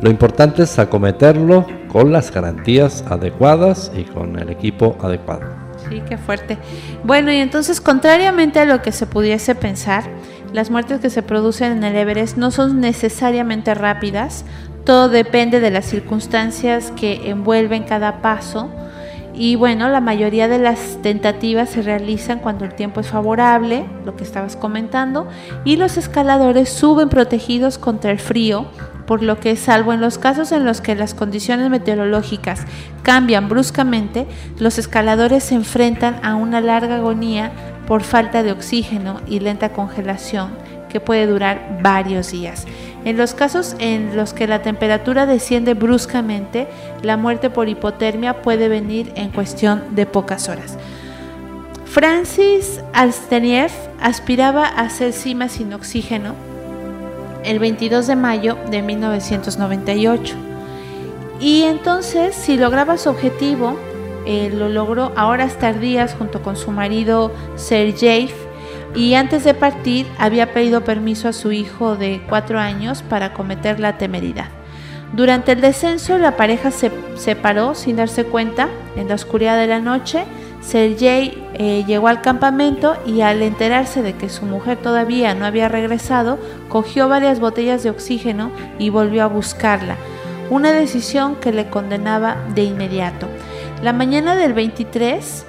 Lo importante es acometerlo con las garantías adecuadas y con el equipo adecuado. Sí, qué fuerte. Bueno, y entonces, contrariamente a lo que se pudiese pensar, las muertes que se producen en el Everest no son necesariamente rápidas. Todo depende de las circunstancias que envuelven cada paso. Y bueno, la mayoría de las tentativas se realizan cuando el tiempo es favorable, lo que estabas comentando, y los escaladores suben protegidos contra el frío, por lo que salvo en los casos en los que las condiciones meteorológicas cambian bruscamente, los escaladores se enfrentan a una larga agonía por falta de oxígeno y lenta congelación que puede durar varios días. En los casos en los que la temperatura desciende bruscamente, la muerte por hipotermia puede venir en cuestión de pocas horas. Francis Alsteniev aspiraba a ser cima sin oxígeno el 22 de mayo de 1998. Y entonces, si lograba su objetivo, eh, lo logró a horas tardías junto con su marido Sergei. Y antes de partir, había pedido permiso a su hijo de cuatro años para cometer la temeridad. Durante el descenso, la pareja se separó sin darse cuenta. En la oscuridad de la noche, Sergei eh, llegó al campamento y al enterarse de que su mujer todavía no había regresado, cogió varias botellas de oxígeno y volvió a buscarla. Una decisión que le condenaba de inmediato. La mañana del 23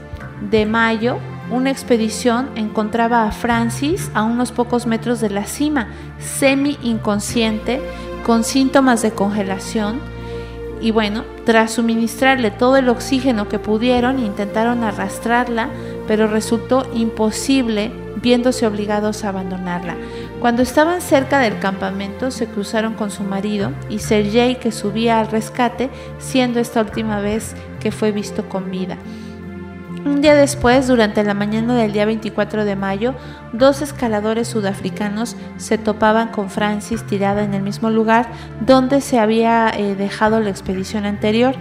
de mayo, una expedición encontraba a Francis a unos pocos metros de la cima, semi inconsciente, con síntomas de congelación. Y bueno, tras suministrarle todo el oxígeno que pudieron, intentaron arrastrarla, pero resultó imposible viéndose obligados a abandonarla. Cuando estaban cerca del campamento se cruzaron con su marido y Sergei que subía al rescate, siendo esta última vez que fue visto con vida. Un día después, durante la mañana del día 24 de mayo, dos escaladores sudafricanos se topaban con Francis tirada en el mismo lugar donde se había eh, dejado la expedición anterior.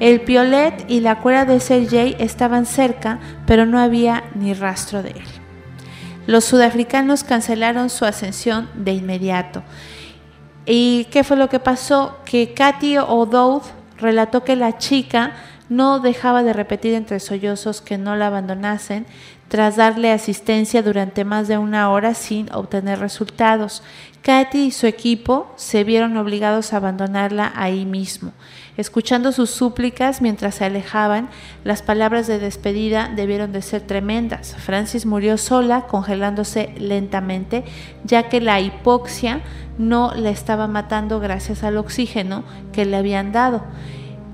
El piolet y la cuerda de Sergei estaban cerca, pero no había ni rastro de él. Los sudafricanos cancelaron su ascensión de inmediato. ¿Y qué fue lo que pasó? Que Katy O'Dowd relató que la chica no dejaba de repetir entre sollozos que no la abandonasen tras darle asistencia durante más de una hora sin obtener resultados. Katy y su equipo se vieron obligados a abandonarla ahí mismo. Escuchando sus súplicas mientras se alejaban, las palabras de despedida debieron de ser tremendas. Francis murió sola, congelándose lentamente, ya que la hipoxia no la estaba matando gracias al oxígeno que le habían dado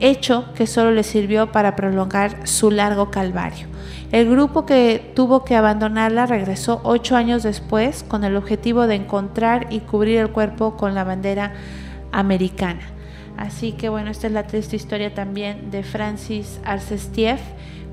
hecho que solo le sirvió para prolongar su largo calvario. El grupo que tuvo que abandonarla regresó ocho años después con el objetivo de encontrar y cubrir el cuerpo con la bandera americana. Así que bueno, esta es la triste historia también de Francis Arsestiev,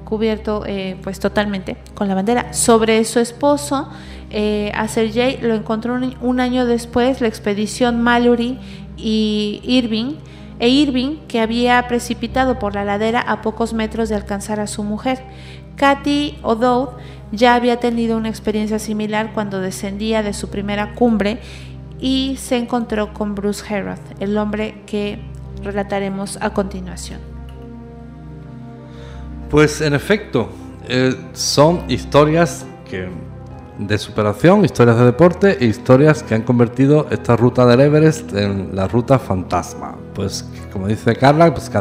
cubierto eh, pues totalmente con la bandera. Sobre su esposo, eh, a Sergei lo encontró un, un año después la expedición Mallory y Irving, e Irving, que había precipitado por la ladera a pocos metros de alcanzar a su mujer. Katy O'Dowd ya había tenido una experiencia similar cuando descendía de su primera cumbre y se encontró con Bruce Herod, el hombre que relataremos a continuación. Pues en efecto, eh, son historias de superación, historias de deporte e historias que han convertido esta ruta del Everest en la ruta fantasma. Pues como dice Carla, pues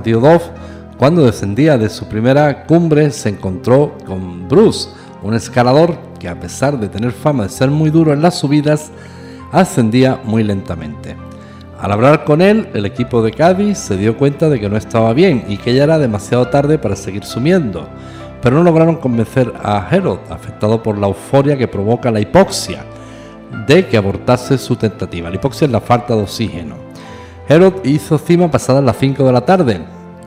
cuando descendía de su primera cumbre se encontró con Bruce, un escalador que a pesar de tener fama de ser muy duro en las subidas, ascendía muy lentamente. Al hablar con él, el equipo de Cádiz se dio cuenta de que no estaba bien y que ya era demasiado tarde para seguir sumiendo, pero no lograron convencer a Herod, afectado por la euforia que provoca la hipoxia, de que abortase su tentativa. La hipoxia es la falta de oxígeno. Herod hizo cima pasadas las 5 de la tarde,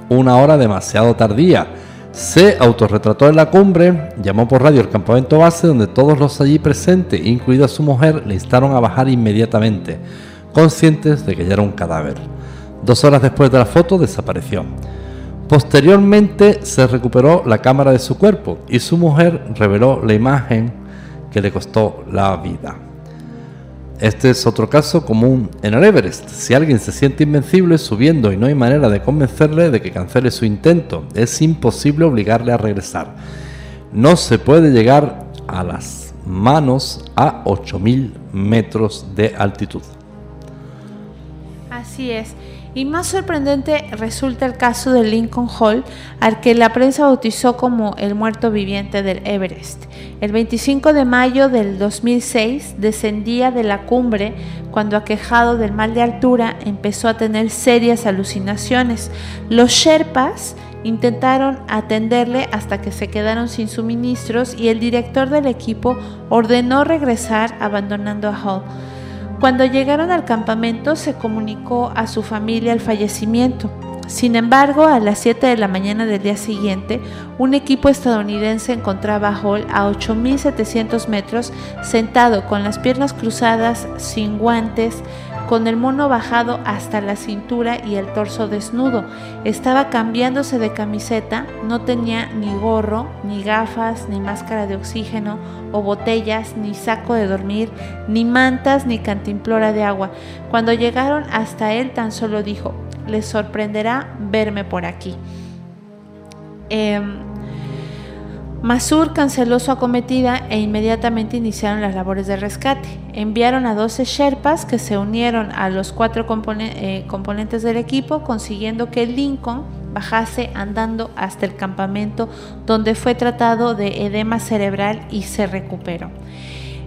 una hora demasiado tardía. Se autorretrató en la cumbre, llamó por radio al campamento base donde todos los allí presentes, incluida su mujer, le instaron a bajar inmediatamente. conscientes de que ya era un cadáver. Dos horas después de la foto desapareció. Posteriormente se recuperó la cámara de su cuerpo y su mujer reveló la imagen que le costó la vida. Este es otro caso común en el Everest. Si alguien se siente invencible subiendo y no hay manera de convencerle de que cancele su intento, es imposible obligarle a regresar. No se puede llegar a las manos a 8.000 metros de altitud. Así es. Y más sorprendente resulta el caso de Lincoln Hall, al que la prensa bautizó como el muerto viviente del Everest. El 25 de mayo del 2006 descendía de la cumbre cuando aquejado del mal de altura empezó a tener serias alucinaciones. Los Sherpas intentaron atenderle hasta que se quedaron sin suministros y el director del equipo ordenó regresar abandonando a Hall. Cuando llegaron al campamento se comunicó a su familia el fallecimiento. Sin embargo, a las 7 de la mañana del día siguiente, un equipo estadounidense encontraba a Hall a 8.700 metros, sentado con las piernas cruzadas, sin guantes, con el mono bajado hasta la cintura y el torso desnudo. Estaba cambiándose de camiseta, no tenía ni gorro, ni gafas, ni máscara de oxígeno o botellas, ni saco de dormir, ni mantas, ni cantimplora de agua. Cuando llegaron hasta él tan solo dijo, les sorprenderá verme por aquí. Eh, Masur canceló su acometida e inmediatamente iniciaron las labores de rescate. Enviaron a 12 Sherpas que se unieron a los cuatro eh, componentes del equipo, consiguiendo que Lincoln bajase andando hasta el campamento donde fue tratado de edema cerebral y se recuperó.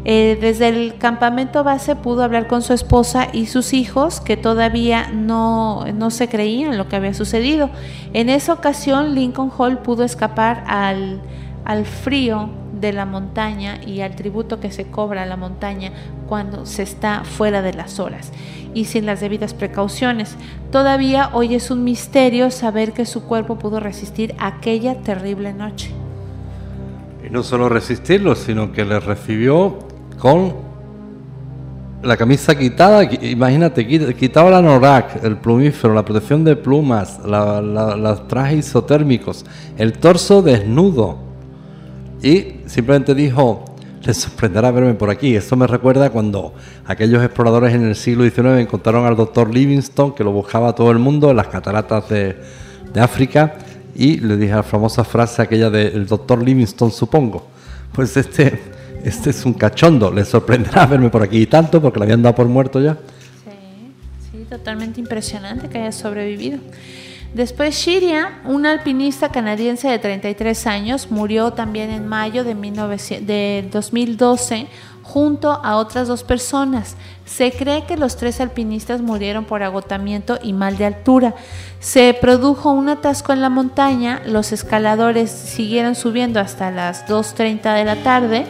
Eh, desde el campamento base pudo hablar con su esposa y sus hijos que todavía no, no se creían lo que había sucedido. En esa ocasión Lincoln Hall pudo escapar al al frío de la montaña y al tributo que se cobra a la montaña cuando se está fuera de las horas y sin las debidas precauciones. Todavía hoy es un misterio saber que su cuerpo pudo resistir aquella terrible noche. Y no solo resistirlo, sino que le recibió con la camisa quitada, imagínate, quitaba la norak, el plumífero, la protección de plumas, los trajes isotérmicos, el torso desnudo y simplemente dijo, les sorprenderá verme por aquí. Esto me recuerda cuando aquellos exploradores en el siglo XIX encontraron al doctor Livingstone, que lo buscaba todo el mundo en las cataratas de, África, y le dije la famosa frase aquella del doctor Livingstone, supongo. Pues este, este es un cachondo, les sorprenderá verme por aquí y tanto, porque lo habían dado por muerto ya. Sí, sí, totalmente impresionante que haya sobrevivido. Después Shiria, un alpinista canadiense de 33 años, murió también en mayo de, 2012 junto a otras dos personas. Se cree que los tres alpinistas murieron por agotamiento y mal de altura. Se produjo un atasco en la montaña, los escaladores siguieron subiendo hasta las 2.30 de la tarde,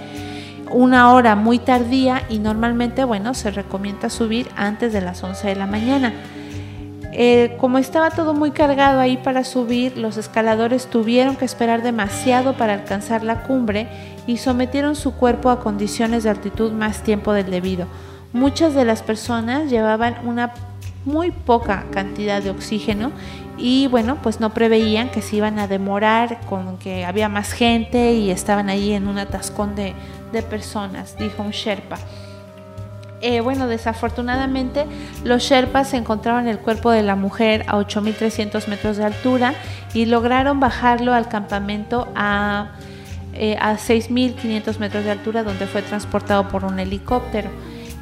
una hora muy tardía y normalmente, bueno, se recomienda subir antes de las 11 de la mañana. Eh, como estaba todo muy cargado ahí para subir, los escaladores tuvieron que esperar demasiado para alcanzar la cumbre y sometieron su cuerpo a condiciones de altitud más tiempo del debido. Muchas de las personas llevaban una muy poca cantidad de oxígeno y bueno, pues no preveían que se iban a demorar con que había más gente y estaban ahí en un atascón de, de personas, dijo un Sherpa. Eh, bueno, desafortunadamente los Sherpas encontraron el cuerpo de la mujer a 8.300 metros de altura y lograron bajarlo al campamento a, eh, a 6.500 metros de altura donde fue transportado por un helicóptero.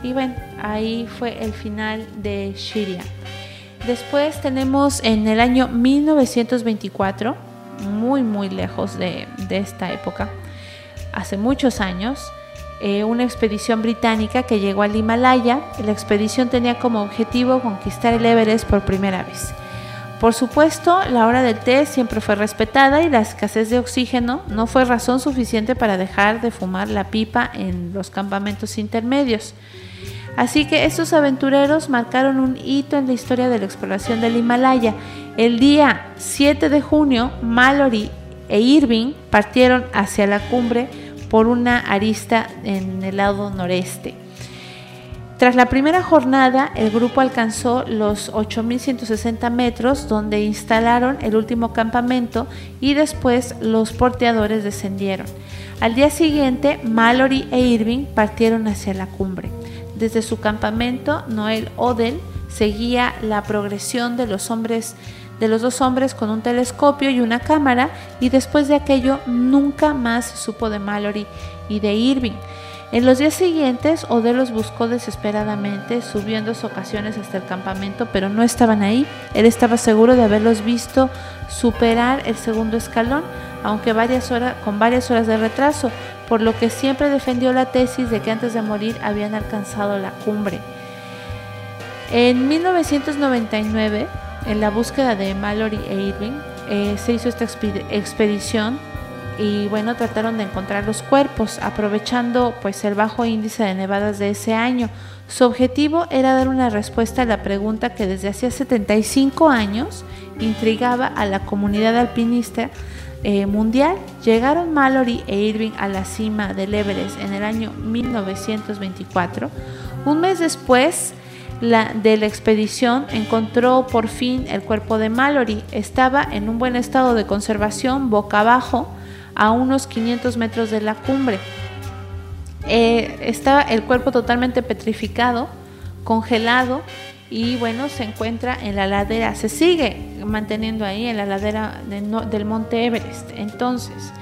Y bueno, ahí fue el final de Shiria. Después tenemos en el año 1924, muy muy lejos de, de esta época, hace muchos años, eh, una expedición británica que llegó al Himalaya. La expedición tenía como objetivo conquistar el Everest por primera vez. Por supuesto, la hora del té siempre fue respetada y la escasez de oxígeno no fue razón suficiente para dejar de fumar la pipa en los campamentos intermedios. Así que estos aventureros marcaron un hito en la historia de la exploración del Himalaya. El día 7 de junio, Mallory e Irving partieron hacia la cumbre por una arista en el lado noreste. Tras la primera jornada, el grupo alcanzó los 8.160 metros donde instalaron el último campamento y después los porteadores descendieron. Al día siguiente, Mallory e Irving partieron hacia la cumbre. Desde su campamento, Noel Odell seguía la progresión de los hombres de los dos hombres con un telescopio y una cámara y después de aquello nunca más supo de Mallory y de Irving. En los días siguientes, Odell los buscó desesperadamente, subió en dos ocasiones hasta el campamento, pero no estaban ahí. Él estaba seguro de haberlos visto superar el segundo escalón, aunque varias horas, con varias horas de retraso, por lo que siempre defendió la tesis de que antes de morir habían alcanzado la cumbre. En 1999, en la búsqueda de Mallory e Irving, eh, se hizo esta expedición y bueno, trataron de encontrar los cuerpos, aprovechando pues el bajo índice de nevadas de ese año. Su objetivo era dar una respuesta a la pregunta que desde hacía 75 años intrigaba a la comunidad alpinista eh, mundial. Llegaron Mallory e Irving a la cima del Everest en el año 1924. Un mes después, la, de la expedición encontró por fin el cuerpo de Mallory. Estaba en un buen estado de conservación, boca abajo, a unos 500 metros de la cumbre. Eh, estaba el cuerpo totalmente petrificado, congelado y bueno, se encuentra en la ladera, se sigue manteniendo ahí en la ladera del monte Everest. Entonces,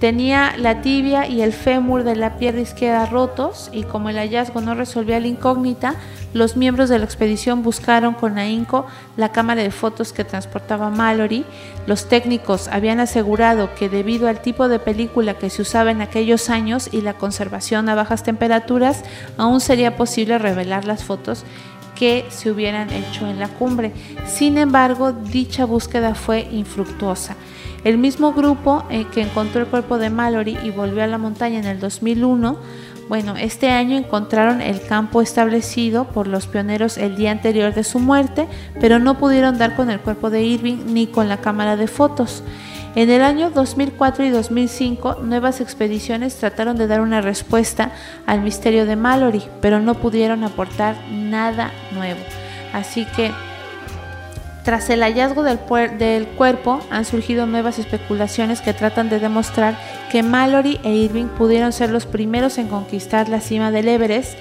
Tenía la tibia y el fémur de la pierna izquierda rotos y como el hallazgo no resolvía la incógnita, los miembros de la expedición buscaron con ahínco la cámara de fotos que transportaba Mallory. Los técnicos habían asegurado que debido al tipo de película que se usaba en aquellos años y la conservación a bajas temperaturas, aún sería posible revelar las fotos que se hubieran hecho en la cumbre. Sin embargo, dicha búsqueda fue infructuosa. El mismo grupo eh, que encontró el cuerpo de Mallory y volvió a la montaña en el 2001, bueno, este año encontraron el campo establecido por los pioneros el día anterior de su muerte, pero no pudieron dar con el cuerpo de Irving ni con la cámara de fotos. En el año 2004 y 2005, nuevas expediciones trataron de dar una respuesta al misterio de Mallory, pero no pudieron aportar nada nuevo. Así que tras el hallazgo del, cuerpo han surgido nuevas especulaciones que tratan de demostrar que Mallory e Irving pudieron ser los primeros en conquistar la cima del Everest.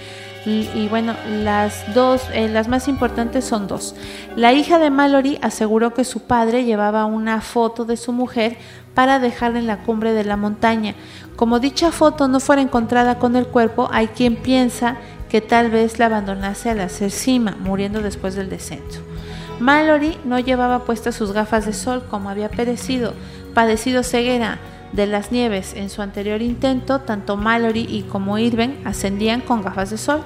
Y, bueno, las dos, eh, las más importantes son dos. La hija de Mallory aseguró que su padre llevaba una foto de su mujer para dejarla en la cumbre de la montaña. Como dicha foto no fuera encontrada con el cuerpo, hay quien piensa que tal vez la abandonase al hacer cima, muriendo después del descenso. Mallory no llevaba puestas sus gafas de sol como había perecido, padecido ceguera de las nieves en su anterior intento, tanto Mallory y como Irving ascendían con gafas de sol.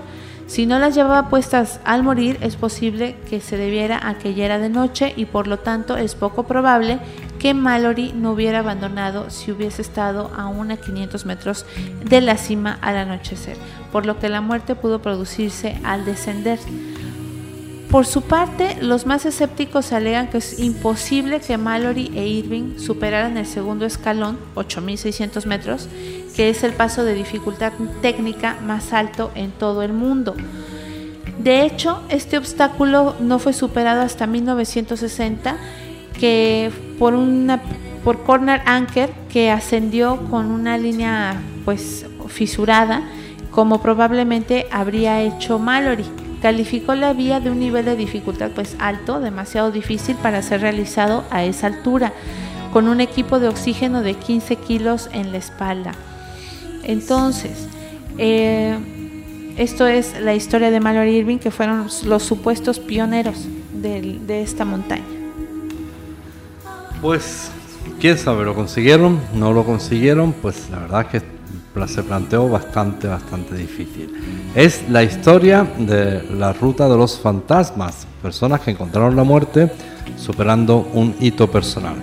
Si no las llevaba puestas al morir, es posible que se debiera a que ya era de noche y por lo tanto es poco probable que Mallory no hubiera abandonado si hubiese estado aún a 500 metros de la cima al anochecer, por lo que la muerte pudo producirse al descender. Por su parte, los más escépticos alegan que es imposible que Mallory e Irving superaran el segundo escalón, 8.600 metros, que es el paso de dificultad técnica más alto en todo el mundo. De hecho, este obstáculo no fue superado hasta 1960, que por una por Corner Anchor que ascendió con una línea pues fisurada, como probablemente habría hecho Mallory calificó la vía de un nivel de dificultad pues alto, demasiado difícil para ser realizado a esa altura, con un equipo de oxígeno de 15 kilos en la espalda. Entonces, eh, esto es la historia de Mallory Irving, que fueron los supuestos pioneros de, de esta montaña. Pues, quién sabe, lo consiguieron, no lo consiguieron, pues la verdad que se planteó bastante, bastante difícil. Es la historia de la ruta de los fantasmas, personas que encontraron la muerte superando un hito personal.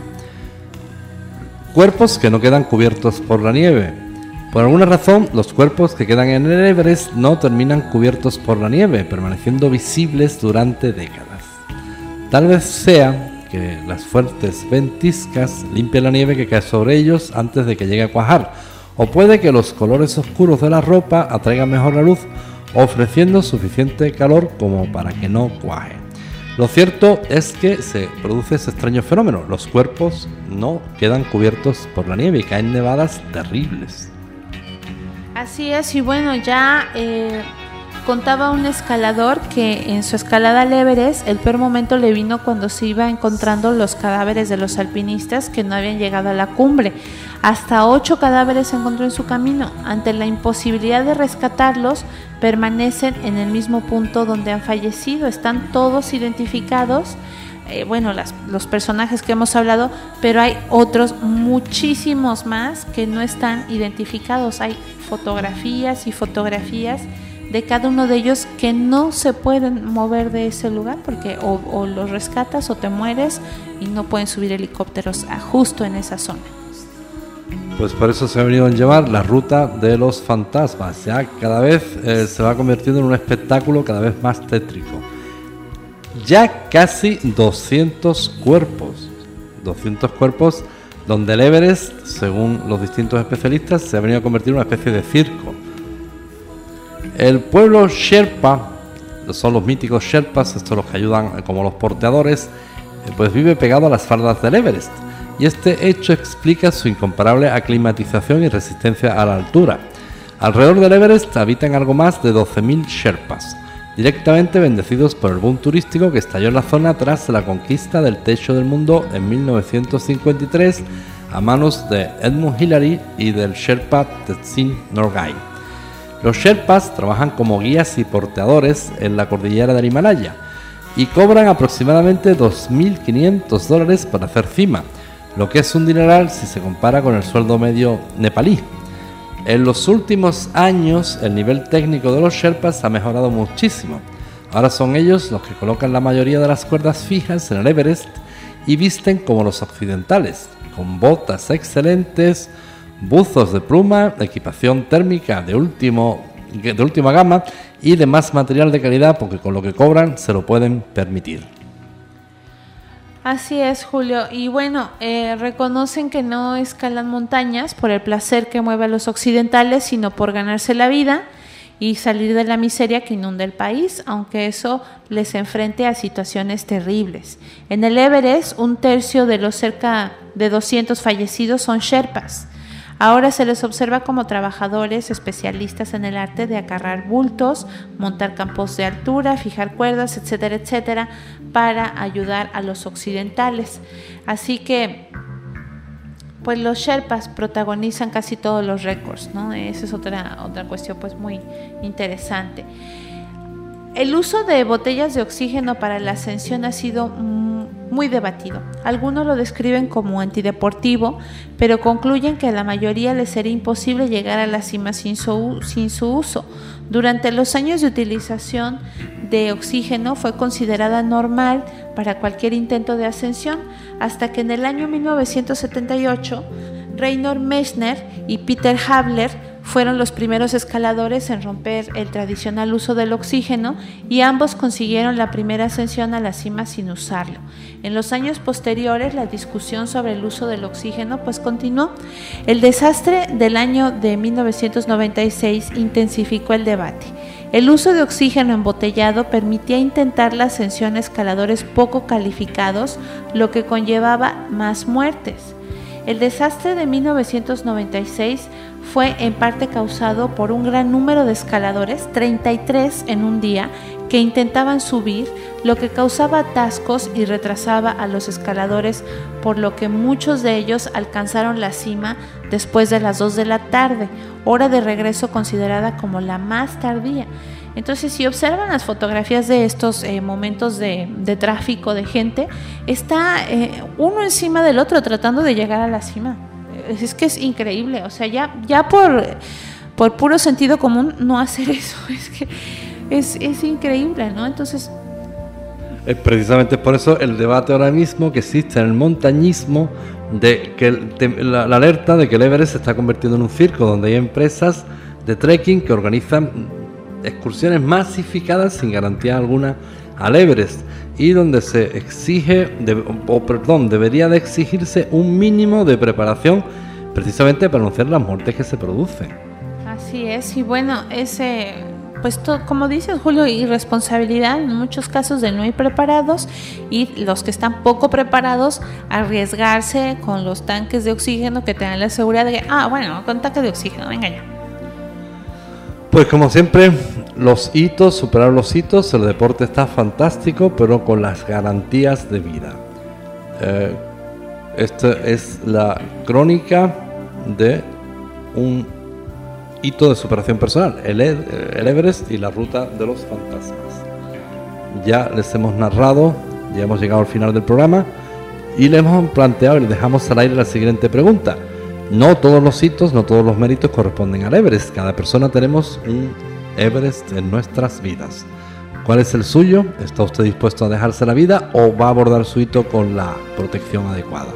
Cuerpos que no quedan cubiertos por la nieve. Por alguna razón, los cuerpos que quedan en el Everest no terminan cubiertos por la nieve, permaneciendo visibles durante décadas. Tal vez sea que las fuertes ventiscas limpian la nieve que cae sobre ellos antes de que llegue a cuajar, o puede que los colores oscuros de la ropa atraigan mejor la luz, ofreciendo suficiente calor como para que no cuaje. Lo cierto es que se produce ese extraño fenómeno. Los cuerpos no quedan cubiertos por la nieve y caen nevadas terribles. Así es, y bueno, ya eh, contaba un escalador que en su escalada al Everest el peor momento le vino cuando se iba encontrando los cadáveres de los alpinistas que no habían llegado a la cumbre. Hasta ocho cadáveres se encontró en su camino. Ante la imposibilidad de rescatarlos, permanecen en el mismo punto donde han fallecido. Están todos identificados. Eh, bueno, las, los personajes que hemos hablado, pero hay otros muchísimos más que no están identificados. Hay fotografías y fotografías de cada uno de ellos que no se pueden mover de ese lugar porque o, o los rescatas o te mueres y no pueden subir helicópteros a justo en esa zona. Pues por eso se ha venido a llamar la ruta de los fantasmas. Ya cada vez eh, se va convirtiendo en un espectáculo cada vez más tétrico. Ya casi 200 cuerpos. 200 cuerpos donde el Everest, según los distintos especialistas, se ha venido a convertir en una especie de circo. El pueblo Sherpa, son los míticos Sherpas, estos los que ayudan como los porteadores, eh, pues vive pegado a las faldas del Everest y este hecho explica su incomparable aclimatización y resistencia a la altura. Alrededor del Everest habitan algo más de 12.000 Sherpas, directamente bendecidos por el boom turístico que estalló en la zona tras la conquista del techo del mundo en 1953 a manos de Edmund Hillary y del Sherpa Tetsin Norgay. Los Sherpas trabajan como guías y porteadores en la cordillera del Himalaya y cobran aproximadamente 2.500 dólares para hacer cima, lo que es un dineral si se compara con el sueldo medio nepalí. En los últimos años el nivel técnico de los Sherpas ha mejorado muchísimo. Ahora son ellos los que colocan la mayoría de las cuerdas fijas en el Everest y visten como los occidentales, con botas excelentes, buzos de pluma, equipación térmica de, último, de última gama y demás material de calidad porque con lo que cobran se lo pueden permitir. Así es, Julio. Y bueno, eh, reconocen que no escalan montañas por el placer que mueve a los occidentales, sino por ganarse la vida y salir de la miseria que inunda el país, aunque eso les enfrente a situaciones terribles. En el Everest, un tercio de los cerca de 200 fallecidos son Sherpas. Ahora se les observa como trabajadores especialistas en el arte de acarrar bultos, montar campos de altura, fijar cuerdas, etcétera, etcétera, para ayudar a los occidentales. Así que pues los Sherpas protagonizan casi todos los récords, ¿no? Esa es otra, otra cuestión pues muy interesante. El uso de botellas de oxígeno para la ascensión ha sido muy debatido. Algunos lo describen como antideportivo, pero concluyen que a la mayoría les sería imposible llegar a la cima sin su, uso. Durante los años de utilización de oxígeno fue considerada normal para cualquier intento de ascensión, hasta que en el año 1978 Reynor Messner y Peter Habler fueron los primeros escaladores en romper el tradicional uso del oxígeno y ambos consiguieron la primera ascensión a la cima sin usarlo. En los años posteriores la discusión sobre el uso del oxígeno pues continuó. El desastre del año de 1996 intensificó el debate. El uso de oxígeno embotellado permitía intentar la ascensión a escaladores poco calificados, lo que conllevaba más muertes. El desastre de 1996 fue en parte causado por un gran número de escaladores, 33 en un día, que intentaban subir, lo que causaba atascos y retrasaba a los escaladores, por lo que muchos de ellos alcanzaron la cima después de las 2 de la tarde, hora de regreso considerada como la más tardía. Entonces, si observan las fotografías de estos eh, momentos de, tráfico de gente, está eh, uno encima del otro tratando de llegar a la cima. Es que es increíble, o sea, ya, ya por, por puro sentido común no hacer eso, es que es, es increíble, ¿no? Entonces... Es precisamente por eso el debate ahora mismo que existe en el montañismo de que la, la alerta de que el Everest se está convirtiendo en un circo donde hay empresas de trekking que organizan excursiones masificadas sin garantía alguna al Everest y donde se exige, o perdón, debería de exigirse un mínimo de preparación precisamente para anunciar las muertes que se producen. Así es, y bueno, ese pues como dices Julio, irresponsabilidad en muchos casos de no ir preparados y los que están poco preparados arriesgarse con los tanques de oxígeno que te dan la seguridad de que, ah, bueno, con tanque de oxígeno, venga ya. Pues como siempre, los hitos, superar los hitos, el deporte está fantástico, pero con las garantías de vida. Eh, esta es la crónica de un hito de superación personal, el, el Everest y la ruta de los fantasmas. Ya les hemos narrado, ya hemos llegado al final del programa y le hemos planteado y le dejamos al aire la siguiente pregunta. No todos los hitos, no todos los méritos corresponden al Everest. Cada persona tenemos un Everest en nuestras vidas. ¿Cuál es el suyo? ¿Está usted dispuesto a dejarse la vida o va a abordar su hito con la protección adecuada?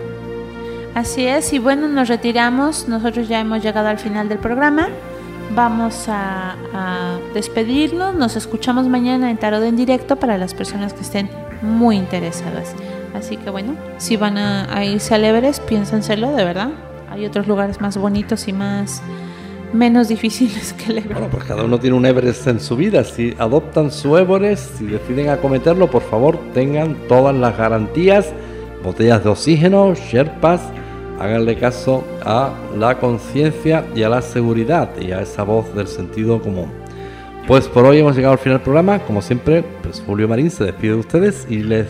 Así es, y bueno, nos retiramos. Nosotros ya hemos llegado al final del programa. Vamos a, despedirnos. Nos escuchamos mañana en Tarot en directo para las personas que estén muy interesadas. Así que bueno, si van a, irse al Everest, piénsenselo de verdad. Hay otros lugares más bonitos y más menos difíciles que el Everest. Bueno, pues cada uno tiene un Everest en su vida. Si adoptan su Everest, si deciden acometerlo, por favor tengan todas las garantías, botellas de oxígeno, Sherpas, háganle caso a la conciencia y a la seguridad y a esa voz del sentido común. Pues por hoy hemos llegado al final del programa. Como siempre, pues Julio Marín se despide de ustedes y les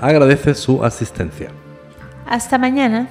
agradece su asistencia. Hasta mañana.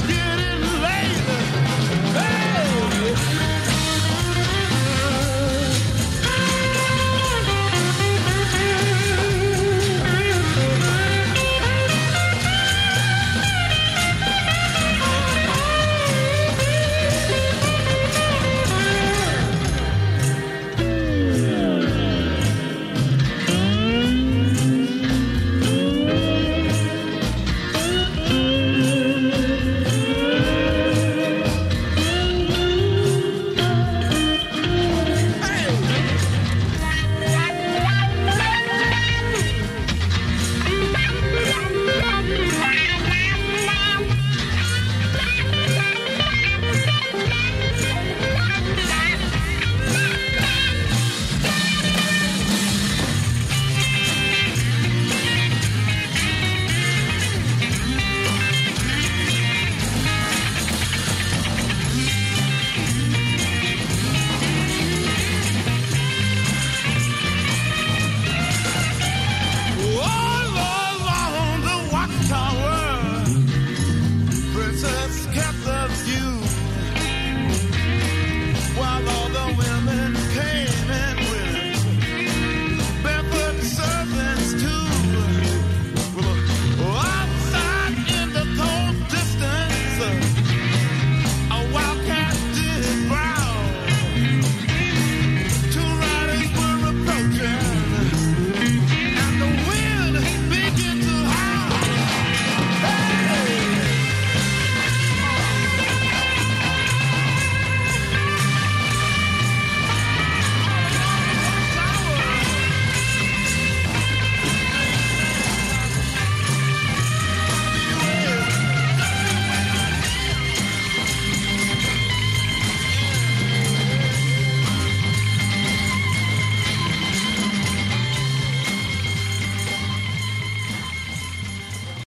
get getting late.